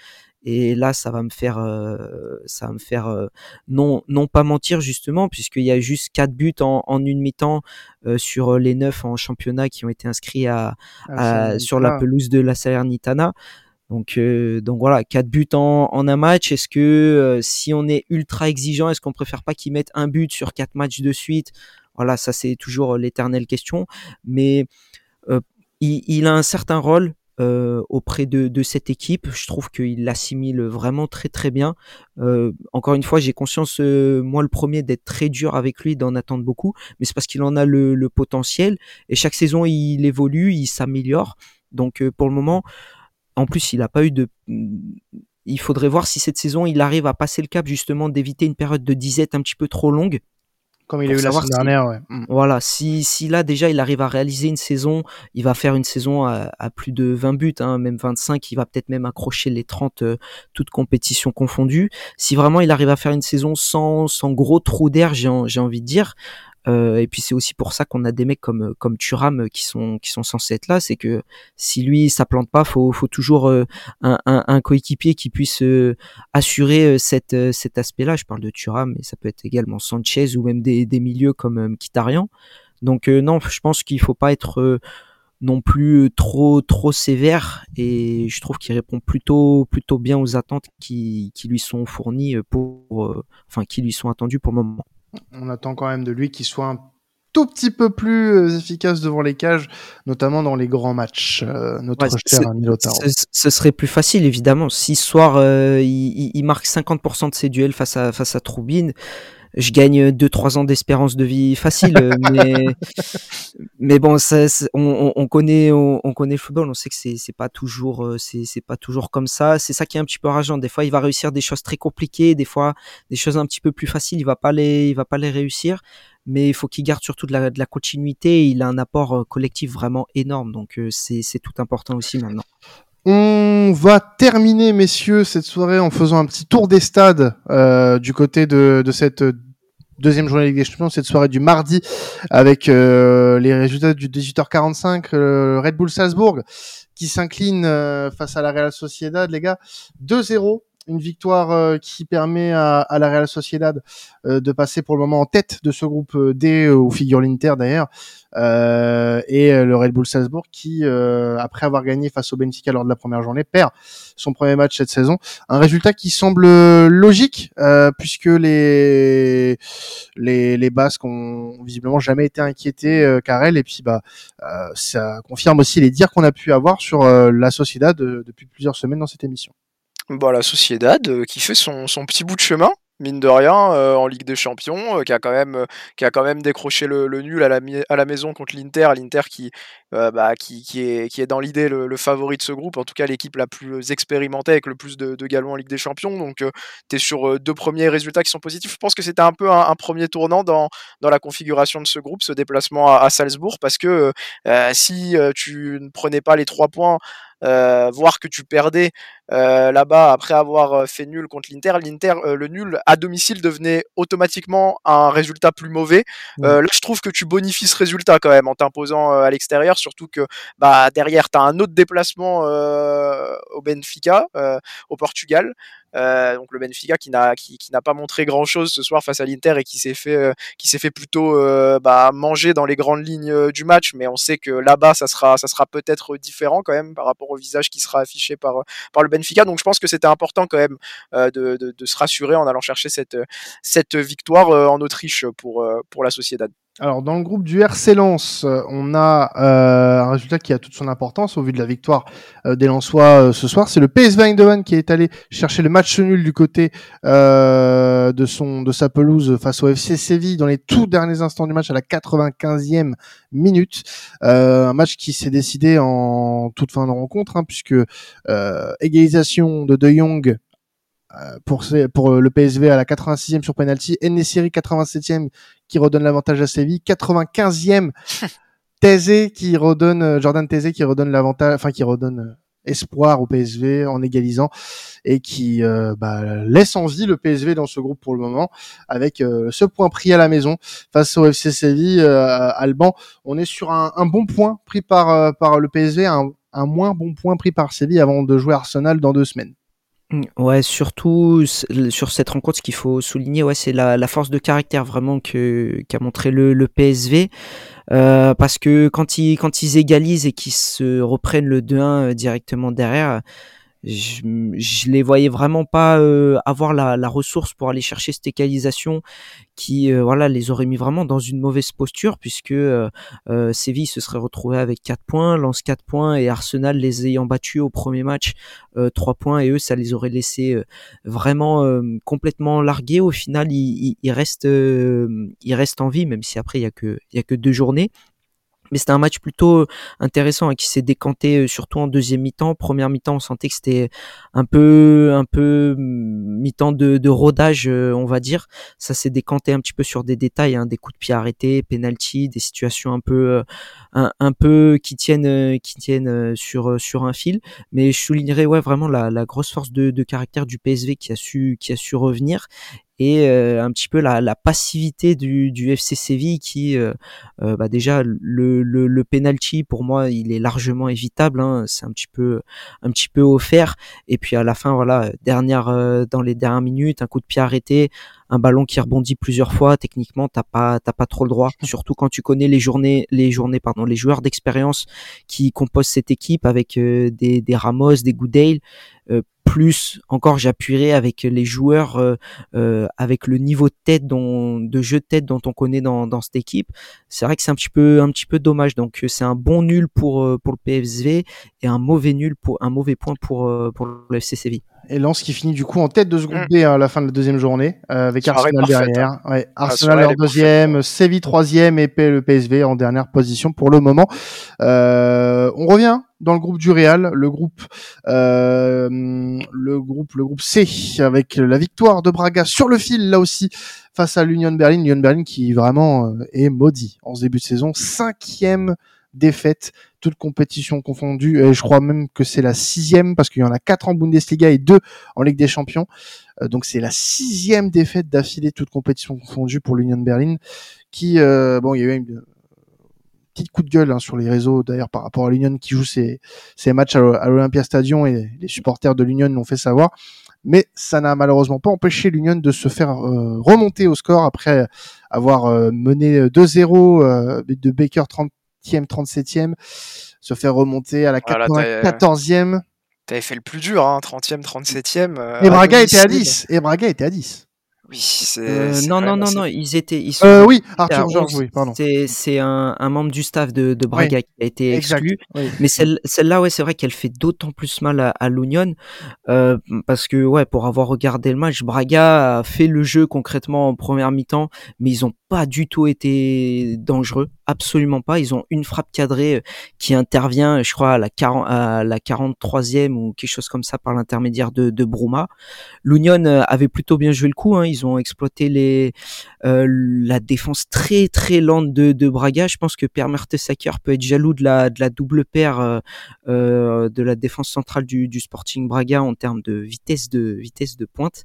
et là, ça va me faire, euh, ça va me faire euh, non, non pas mentir justement, puisqu'il y a juste quatre buts en, en une mi-temps euh, sur les neuf en championnat qui ont été inscrits à, à sur la pelouse de la Salernitana. Donc, donc voilà, quatre buts en, en un match. Est-ce que si on est ultra exigeant, est-ce qu'on préfère pas qu'ils mettent un but sur quatre matchs de suite? Voilà, ça c'est toujours l'éternelle question. Mais il, il, a un certain rôle euh, auprès de, cette équipe. Je trouve qu'il l'assimile vraiment très très bien. Euh, encore une fois, j'ai conscience, euh, moi le premier, d'être très dur avec lui, d'en attendre beaucoup, mais c'est parce qu'il en a le, le, potentiel. Et chaque saison, il évolue, il s'améliore. Donc euh, pour le moment, en plus, il n'a pas eu de... Il faudrait voir si cette saison, il arrive à passer le cap justement d'éviter une période de disette un petit peu trop longue comme il a eu la saison dernière, ouais. Mm. Voilà, si, si là déjà il arrive à réaliser une saison, il va faire une saison à, à plus de 20 buts, hein, même 25, il va peut-être même accrocher les 30, euh, toutes compétitions confondues. Si vraiment il arrive à faire une saison sans, sans gros trou d'air, j'ai envie de dire, euh, et puis c'est aussi pour ça qu'on a des mecs comme comme Turam qui sont qui sont censés être là, c'est que si lui ça plante pas, faut faut toujours euh, un, un, un, coéquipier qui puisse euh, assurer cette cet aspect-là. Je parle de Turam, mais ça peut être également Sanchez ou même des des milieux comme Mkhitaryan. Donc non, je pense qu'il faut pas être non plus trop trop sévère et je trouve qu'il répond plutôt plutôt bien aux attentes qui, qui lui sont fournies pour enfin qui lui sont attendues pour le moment. On attend quand même de lui qu'il soit un tout petit peu plus euh, efficace devant les cages, notamment dans les grands matchs. Euh, notre cher ami Ce, serait plus facile, évidemment. Si ce soir, euh, il, marque 50% de ses duels face à, face à Troubine, je gagne 2-3 ans d'espérance de vie facile. mais, mais bon, ça, on, on, connaît, on, connaît le football, on sait que c'est, pas toujours, euh, c'est, pas toujours comme ça. C'est ça qui est un petit peu rageant. Des fois, il va réussir des choses très compliquées, des fois, des choses un petit peu plus faciles, il va pas les, il va pas les réussir. Mais il faut qu'il garde surtout de la, de la continuité. Il a un apport euh, collectif vraiment énorme, donc euh, c'est tout important aussi maintenant. On va terminer, messieurs, cette soirée en faisant un petit tour des stades euh, du côté de, cette deuxième journée de Ligue des Champions, cette soirée du mardi, avec euh, les résultats du 18h45, euh, Red Bull Salzbourg qui s'incline euh, face à la Real Sociedad, les gars, 2-0 une victoire euh, qui permet à, la Real Sociedad euh, de passer pour le moment en tête de ce groupe euh, D où figure l'Inter d'ailleurs et le Red Bull Salzbourg qui après avoir gagné face au Benfica lors de la première journée perd son premier match cette saison. Un résultat qui semble logique puisque les les, les Basques ont visiblement jamais été inquiétés Karel et puis bah ça confirme aussi les dires qu'on a pu avoir sur la Sociedad depuis plusieurs semaines dans cette émission bah, la Sociedad euh, qui fait son, son, petit bout de chemin mine de rien euh, en Ligue des Champions, euh, qui a quand même qui a quand même décroché le, nul à la, à la maison contre l'Inter, l'Inter qui, bah, qui, est qui est dans l'idée le, favori de ce groupe, en tout cas l'équipe la plus expérimentée avec le plus de, galons en Ligue des Champions. Donc tu es sur deux premiers résultats qui sont positifs. Je pense que c'était un peu un, premier tournant dans dans la configuration de ce groupe, ce déplacement à Salzbourg, parce que si tu ne prenais pas les trois points euh, voir que tu perdais euh, là-bas après avoir euh, fait nul contre l'Inter. L'Inter, le nul à domicile devenait automatiquement un résultat plus mauvais. là, je trouve que tu bonifies ce résultat quand même en t'imposant à l'extérieur, surtout que bah, derrière, tu as un autre déplacement au Benfica, au Portugal. Euh, donc le Benfica qui n'a qui, qui n'a pas montré grand chose ce soir face à l'Inter et qui s'est fait euh, qui s'est fait plutôt euh, bah, manger dans les grandes lignes du match, mais on sait que là-bas ça sera ça sera peut-être différent quand même par rapport au visage qui sera affiché par par le Benfica. Donc je pense que c'était important quand même de, de, de, se rassurer en allant chercher cette cette victoire en Autriche pour pour la Sociedad. Alors dans le groupe du RC Lens, euh, on a euh, un résultat qui a toute son importance au vu de la victoire euh, des Lensois ce soir. C'est le PSV Eindhoven qui est allé chercher le match nul du côté de son de sa pelouse face au FC Séville dans les tout derniers instants du match à la 95e minute. un match qui s'est décidé en toute fin de rencontre hein, puisque égalisation de De Jong pour, pour le PSV à la 86e sur penalty, Nesiri 87e qui redonne l'avantage à Séville, 95e Thésée qui redonne euh, Jordan Thésée qui redonne l'avantage, enfin qui redonne euh, espoir au PSV en égalisant et qui bah, laisse en vie le PSV dans ce groupe pour le moment avec ce point pris à la maison face au FC Séville Alban. On est sur un, un, bon point pris par par le PSV un, un moins bon point pris par Séville avant de jouer Arsenal dans deux semaines ouais, surtout sur cette rencontre, ce qu'il faut souligner, ouais, c'est la, force de caractère vraiment que qu'a montré le, le PSV, euh, parce que quand ils quand ils égalisent et qu'ils se reprennent le 2-1 euh, directement derrière, je, je les voyais vraiment pas euh, avoir la, ressource pour aller chercher cette égalisation qui euh, voilà les aurait mis vraiment dans une mauvaise posture puisque euh, euh Séville se serait retrouvé avec 4 points, lance 4 points et Arsenal les ayant battus au premier match 3 points et eux ça les aurait laissé vraiment complètement largués. Au final ils, restent ils restent en vie même si après il y a que il y a que deux journées mais c'était un match plutôt intéressant et qui s'est décanté euh, surtout en deuxième mi-temps. Première mi-temps, on sentait que c'était un peu, un peu mm, mi-temps de, rodage, euh, on va dire. Ça s'est décanté un petit peu sur des détails, hein, des coups de pied arrêtés, penalty, des situations un peu, euh, un, peu qui tiennent, qui tiennent sur sur un fil. Mais je soulignerais ouais vraiment la, la grosse force de, de caractère du PSV qui a su, qui a su revenir et euh, un petit peu la, la passivité du, du, FC Séville qui euh, euh, bah déjà le, le, le, penalty pour moi il est largement évitable hein, c'est un petit peu un petit peu offert. Et puis à la fin voilà dernière dans les dernières minutes un coup de pied arrêté un ballon qui rebondit plusieurs fois. Techniquement t'as pas t'as pas trop le droit. Surtout quand tu connais les journées les journées pardon les joueurs d'expérience qui composent cette équipe avec des, des Ramos des Goodale plus encore j'appuierai avec les joueurs avec le niveau de tête dont de jeu de tête dont on connaît dans, dans cette équipe c'est vrai que c'est un petit peu un petit peu dommage donc c'est un bon nul pour pour le PSV et un mauvais nul pour un mauvais point pour pour le FC Séville et Lens qui finit du coup en tête de ce groupe. B à la fin de la deuxième journée, euh, avec Arsenal derrière. Hein. Ouais, Arsenal leur deuxième, Séville troisième et le PSV en dernière position pour le moment. Euh, on revient dans le groupe du Real, le groupe, euh, le groupe, le groupe C, avec la victoire de Braga sur le fil là aussi face à l'Union Berlin. L'Union Berlin qui vraiment euh, est maudit en ce début de saison, cinquième défaite, toutes compétitions confondues. Et je crois même que c'est la sixième parce qu'il y en a quatre en Bundesliga et deux en Ligue des Champions. Euh, donc c'est la sixième défaite d'affilée, toutes compétitions confondues pour l'Union Berlin. Qui, euh, bon, il y a eu une petite coup de gueule hein, sur les réseaux d'ailleurs par rapport à l'Union qui joue ses, ses matchs à l'Olympia Stadium et les supporters de l'Union l'ont fait savoir. Mais ça n'a malheureusement pas empêché l'Union de se faire euh, remonter au score après avoir mené 2-0 de Baker 30 37e, se fait remonter à la 94e. T'avais fait le plus dur, hein, 30e, 37e. Euh, et Braga était à 10. Et Braga était à 10. Oui, c'est. Euh, non, non, non, non, ils étaient. Ils sont euh, oui, Arthur Georges, oui, pardon. C'est un, un, membre du staff de, de Braga qui a été exclu. Mais celle-là, ouais, c'est vrai qu'elle fait d'autant plus mal à, à l'Union. Euh, parce que, ouais, pour avoir regardé le match, Braga a fait le jeu concrètement en première mi-temps, mais ils ont pas du tout été dangereux, absolument pas. Ils ont une frappe cadrée euh, qui intervient, je crois, à la, 40, à la 43e ou quelque chose comme ça par l'intermédiaire de, de Bruma. L'Union euh, avait plutôt bien joué le coup. Hein. Ils ont exploité les, euh, la défense très très lente de, de Braga. Je pense que Per Mertesacker peut être jaloux de la, de la double paire euh, euh, de la défense centrale du, du Sporting Braga en termes de vitesse de vitesse de pointe.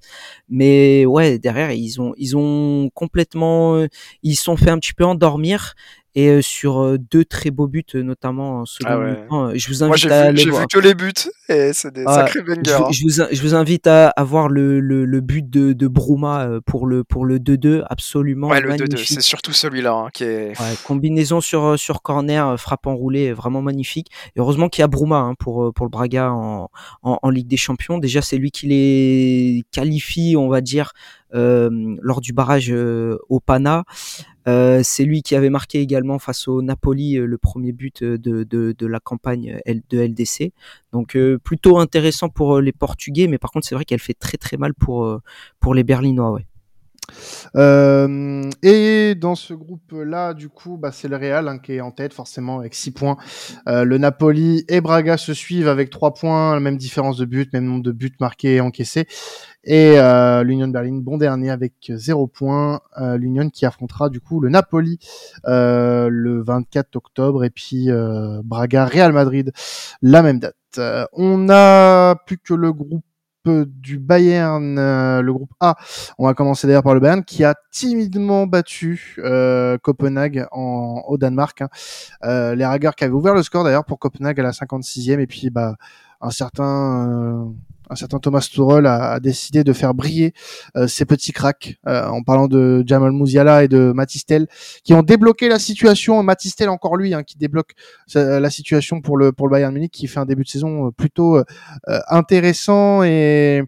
Mais ouais, derrière ils ont ils ont complètement ils sont fait un petit peu endormir et euh, sur euh, deux très beaux buts notamment en second ah je vous invite à j'ai vu que les buts et c'est des sacrés bangers je, hein. je, vous, je, vous, invite à, à voir le, le, le, but de, de Bruma euh, pour le pour le 2-2 absolument ouais le 2-2 c'est surtout celui-là hein, qui est ouais, combinaison sur sur corner frappe enroulée vraiment magnifique. Et heureusement qu'il y a Bruma hein, pour pour le Braga en, en, en Ligue des Champions. Déjà c'est lui qui les qualifie on va dire euh, lors du barrage euh, au Pana. Euh, c'est lui qui avait marqué également face au Napoli le premier but de, de, la campagne de LDC. Donc plutôt intéressant pour les Portugais, mais par contre c'est vrai qu'elle fait très très mal pour, les Berlinois. Euh, et dans ce groupe-là, du coup, bah, c'est le Real hein, qui est en tête, forcément, avec 6 points. Euh, le Napoli et Braga se suivent avec 3 points, la même différence de but, même nombre de buts marqués et encaissés. Et euh, l'Union Berlin, bon dernier avec 0 points. Euh, L'Union qui affrontera du coup le Napoli euh, le 24 octobre et puis Braga, Real Madrid, la même date. on a plus que le groupe du Bayern, euh, le groupe A. On va commencer d'ailleurs par le Bayern qui a timidement battu euh, Copenhague en, au Danemark. Hein. Euh, les Raggers qui avaient ouvert le score d'ailleurs pour Copenhague à la 56e et puis bah un certain un certain Thomas Tuchel a, décidé de faire briller euh, ses petits cracks euh, en parlant de Jamal Musiala et de Matistel qui ont débloqué la situation. Matistel encore lui hein, qui débloque la situation pour le pour le Bayern Munich qui fait un début de saison euh, plutôt intéressant et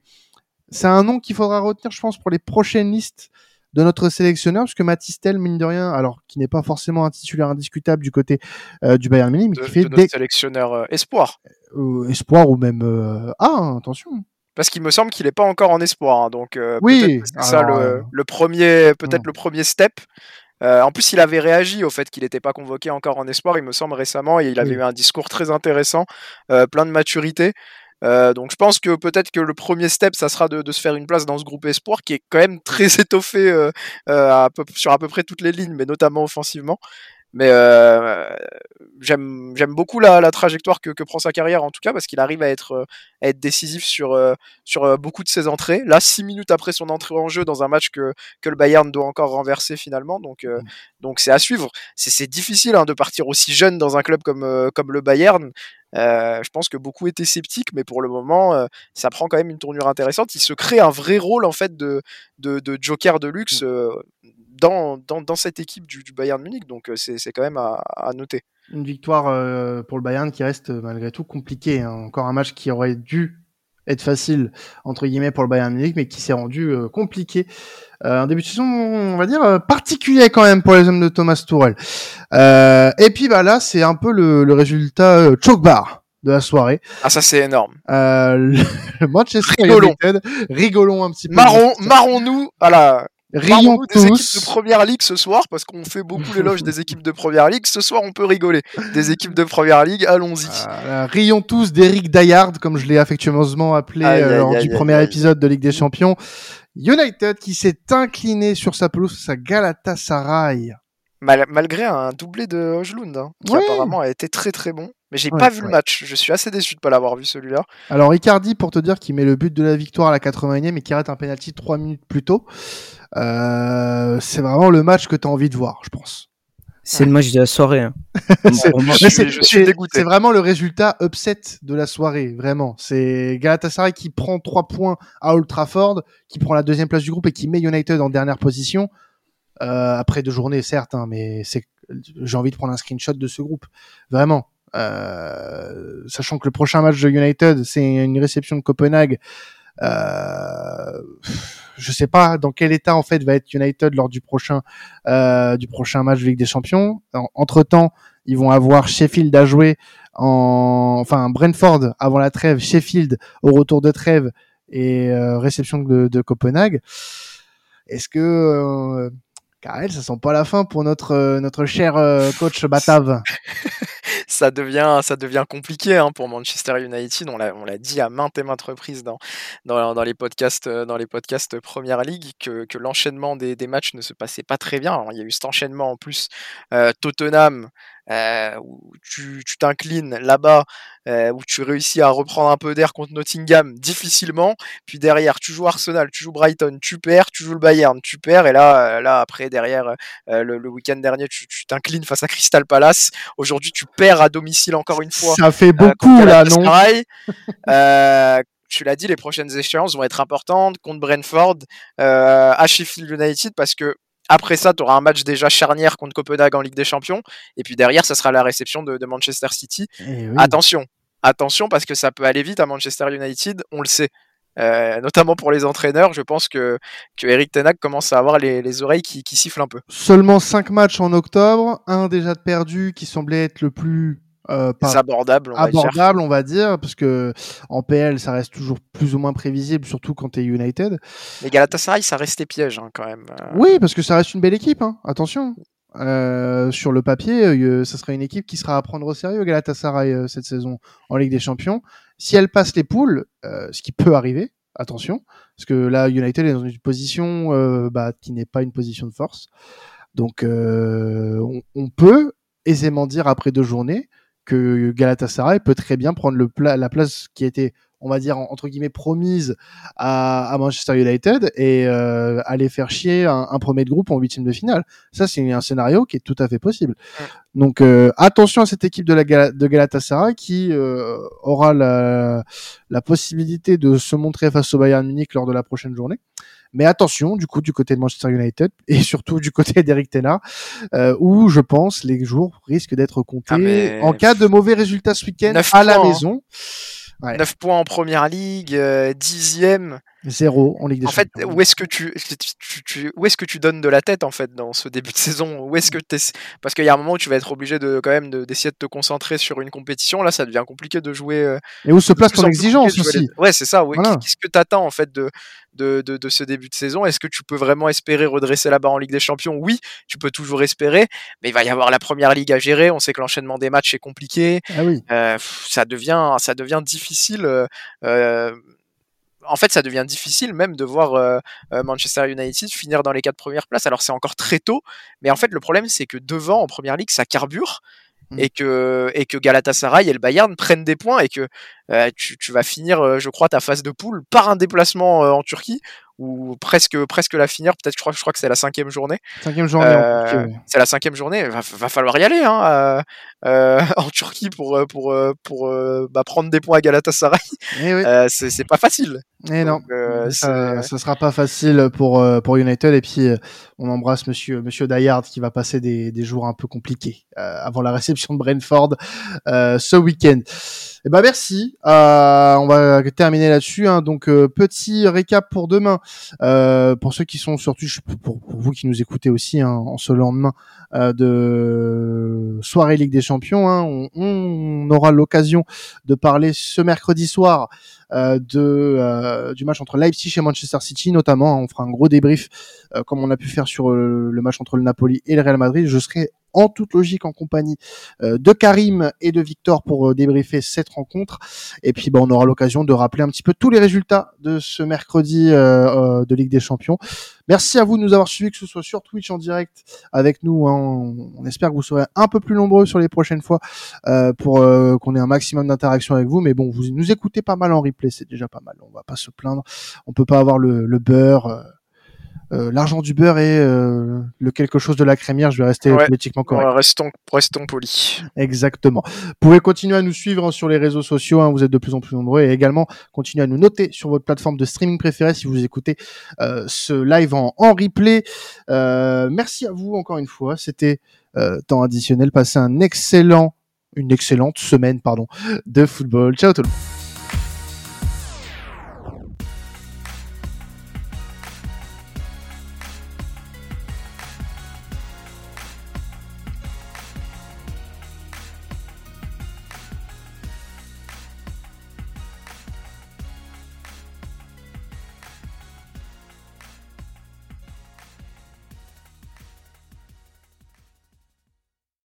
c'est un nom qu'il faudra retenir je pense pour les prochaines listes de notre sélectionneur, parce que Matistel, mine de rien, alors qui n'est pas forcément un titulaire indiscutable du côté du Bayern Munich, mais qui fait des sélectionneurs espoir. Euh, espoir ou même euh, ah attention parce qu'il me semble qu'il n'est pas encore en espoir hein, donc euh, oui c'est ça le, premier peut-être le premier step en plus, il avait réagi au fait qu'il n'était pas convoqué encore en espoir, il me semble récemment, et il avait eu un discours très intéressant, plein de maturité. Donc je pense que peut-être que le premier step, ça sera de, se faire une place dans ce groupe espoir qui est quand même très étoffé sur à peu près toutes les lignes, mais notamment offensivement. Mais euh, j'aime beaucoup la, la trajectoire que, que, prend sa carrière en tout cas parce qu'il arrive à être à être décisif sur euh, sur euh, beaucoup de ses entrées. Là, six minutes après son entrée en jeu dans un match que que le Bayern doit encore renverser finalement. Donc euh, mmh. donc c'est à suivre. C'est difficile hein, de partir aussi jeune dans un club comme comme le Bayern. Euh, je pense que beaucoup étaient sceptiques, mais pour le moment, euh, ça prend quand même une tournure intéressante. Il se crée un vrai rôle en fait de, de, de joker de luxe mmh dans, dans, dans cette équipe du, du, Bayern Munich. Donc euh, c'est quand même à, à, noter. Une victoire euh, pour le Bayern qui reste malgré tout compliquée. Hein. Encore un match qui aurait dû être facile entre guillemets pour le Bayern Munich, mais qui s'est rendu compliqué. un début de saison, on va dire particulier quand même pour les hommes de Thomas Tourelle. et puis bah là, c'est un peu le, le résultat choke bar de la soirée. Ah ça c'est énorme. Euh, le Manchester rigolons. United, rigolons un petit peu. Marron, marrons-nous à la Rions des équipes de première ligue ce soir parce qu'on fait beaucoup l'éloge des équipes de première ligue. Ce soir, on peut rigoler. Des équipes de première ligue, allons-y. Euh, rions tous d'Eric Dayard, comme je l'ai affectueusement appelé euh, lors du premier épisode de Ligue des Champions. United qui s'est incliné sur sa pelouse, sa Galatasaray. malgré un doublé de Hojlund, hein, qui apparemment a été très très bon. Mais j'ai pas vu le match. Je suis assez déçu de pas l'avoir vu celui-là. Alors Icardi, pour te dire qu'il met le but de la victoire à la 81e et qui arrête un penalty 3 minutes plus tôt, euh, c'est vraiment le match que tu as envie de voir, je pense. C'est le match de la soirée. Hein. c'est vraiment le résultat upset de la soirée, vraiment. C'est Galatasaray qui prend 3 points à Old Trafford, qui prend la deuxième place du groupe et qui met United en dernière position. Euh, après deux journées, certes, hein, mais c'est j'ai envie de prendre un screenshot de ce groupe. Vraiment. Euh, sachant que le prochain match de United, c'est une réception de Copenhague. Euh, je sais pas dans quel état en fait va être United lors du prochain euh, du prochain match de Ligue des Champions. entre temps, ils vont avoir Sheffield à jouer en enfin Brentford avant la trêve, Sheffield au retour de trêve et euh, réception de, Copenhague. Est-ce que euh, Karel, ça sent pas la fin pour notre notre cher coach Batav? ça devient, ça devient compliqué hein, pour Manchester United. On l'a, on l'a dit à maintes et maintes reprises dans, dans, dans, les podcasts, euh, dans les podcasts Ligue que, l'enchaînement des, des, matchs ne se passait pas très bien. il y a eu cet enchaînement en plus euh, Tottenham euh, où tu, tu t'inclines là-bas, euh, où tu réussis à reprendre un peu d'air contre Nottingham difficilement, puis derrière tu joues Arsenal, tu joues Brighton, tu perds, tu joues le Bayern, tu perds, et là, euh, là après derrière euh, le, le week-end dernier, tu, tu t'inclines face à Crystal Palace. Aujourd'hui, tu perds à domicile encore une fois. Ça fait beaucoup là, non? Tu l'as dit, les prochaines échéances vont être importantes contre Brentford, euh, à Sheffield United, parce que après ça, tu auras un match déjà charnière contre Copenhague en Ligue des Champions. Et puis derrière, ça sera la réception de, Manchester City. Eh attention, attention, parce que ça peut aller vite à Manchester United, on le sait. Euh, notamment pour les entraîneurs, je pense que, que Eric Tenac commence à avoir les, oreilles qui, qui, sifflent un peu. Seulement 5 matchs en octobre, un déjà de perdu qui semblait être le plus euh, abordable, on abordable, va dire. on va dire, parce que en PL, ça reste toujours plus ou moins prévisible, surtout quand tu es United. Mais Galatasaray, ça reste les pièges hein, quand même. Euh. Oui, parce que ça reste une belle équipe, hein. attention. Euh, sur le papier, euh, ça sera une équipe qui sera à prendre au sérieux, Galatasaray, cette saison en Ligue des Champions. Si elle passe les poules, ce qui peut arriver, attention, parce que là, United est dans une position bah, qui n'est pas une position de force. Donc, on, on peut aisément dire après deux journées que Galatasaray peut très bien prendre le la place qui a été, on va dire, entre guillemets, promise à, Manchester United et euh, aller faire chier un, premier de groupe en huitième de finale. Ça, c'est un scénario qui est tout à fait possible. Donc, euh, attention à cette équipe de, la de Galatasaray qui euh, aura la, la possibilité de se montrer face au Bayern Munich lors de la prochaine journée. Mais attention, du coup, du côté de Manchester United et surtout du côté d'Eric Tenard, euh, où je pense les jours risquent d'être comptés ah, en cas de mauvais résultats ce week-end à la hein. maison. 9 points en première ligue, euh, dixième. Zéro en Ligue des en Champions. En fait, où est-ce que tu, tu, où est-ce que tu donnes de la tête en fait dans ce début de saison? Où est-ce que parce qu'il y a un moment où tu vas être obligé de quand même d'essayer de, te concentrer sur une compétition. Là, ça devient compliqué de jouer. Euh, et où se place ton exigence aussi? Ouais, c'est ça. Qu'est-ce que tu attends en fait de, de, de, de ce début de saison? Est-ce que tu peux vraiment espérer redresser la barre en Ligue des Champions? Oui, tu peux toujours espérer, mais il va y avoir la première ligue à gérer. On sait que l'enchaînement des matchs est compliqué. Ah oui. euh, ça devient ça devient difficile. Euh en fait, ça devient difficile même de voir euh, euh, Manchester United finir dans les quatre premières places. Alors c'est encore très tôt, mais en fait le problème c'est que devant en première ligue ça carbure mmh. et que et que Galatasaray et le Bayern prennent des points et que euh, tu, tu, vas finir, je crois, ta phase de poule par un déplacement en Turquie ou presque presque la finir. Peut-être, je crois, je crois que c'est la cinquième journée. Cinquième journée. Euh, c'est la cinquième journée. Va, va falloir y aller hein, en Turquie pour pour pour bah, prendre des points à Galatasaray. Eh oui. c'est pas facile. Et eh non, ça, ça sera pas facile pour pour United et puis on embrasse Monsieur Monsieur Dayard qui va passer des, des jours un peu compliqués avant la réception de Brentford ce week-end. Eh ben merci. Euh, on va terminer là-dessus. Hein. Donc euh, petit récap pour demain. Euh, pour ceux qui sont sur Twitch, pour, vous qui nous écoutez aussi hein, en ce lendemain de soirée Ligue des Champions, hein, on, on, aura l'occasion de parler ce mercredi soir de du match entre Leipzig et Manchester City notamment. On fera un gros débrief comme on a pu faire sur le match entre le Napoli et le Real Madrid. Je serai en toute logique en compagnie euh, de Karim et de Victor pour euh, débriefer cette rencontre. Et puis bah, on aura l'occasion de rappeler un petit peu tous les résultats de ce mercredi euh, de Ligue des Champions. Merci à vous de nous avoir suivis, que ce soit sur Twitch en direct avec nous. Hein. On, espère que vous serez un peu plus nombreux sur les prochaines fois pour qu'on ait un maximum d'interaction avec vous. Mais bon, vous nous écoutez pas mal en replay, c'est déjà pas mal. On va pas se plaindre. On peut pas avoir le, le beurre euh, l'argent du beurre et euh, le quelque chose de la crémière. Je vais rester politiquement correct. restons, restons polis. Exactement. Vous pouvez continuer à nous suivre sur les réseaux sociaux. Hein, vous êtes de plus en plus nombreux et également continuer à nous noter sur votre plateforme de streaming préférée si vous écoutez euh, ce live en, en replay. merci à vous encore une fois. C'était temps additionnel. Passez un excellent, une excellente semaine pardon de football. Ciao tout le monde.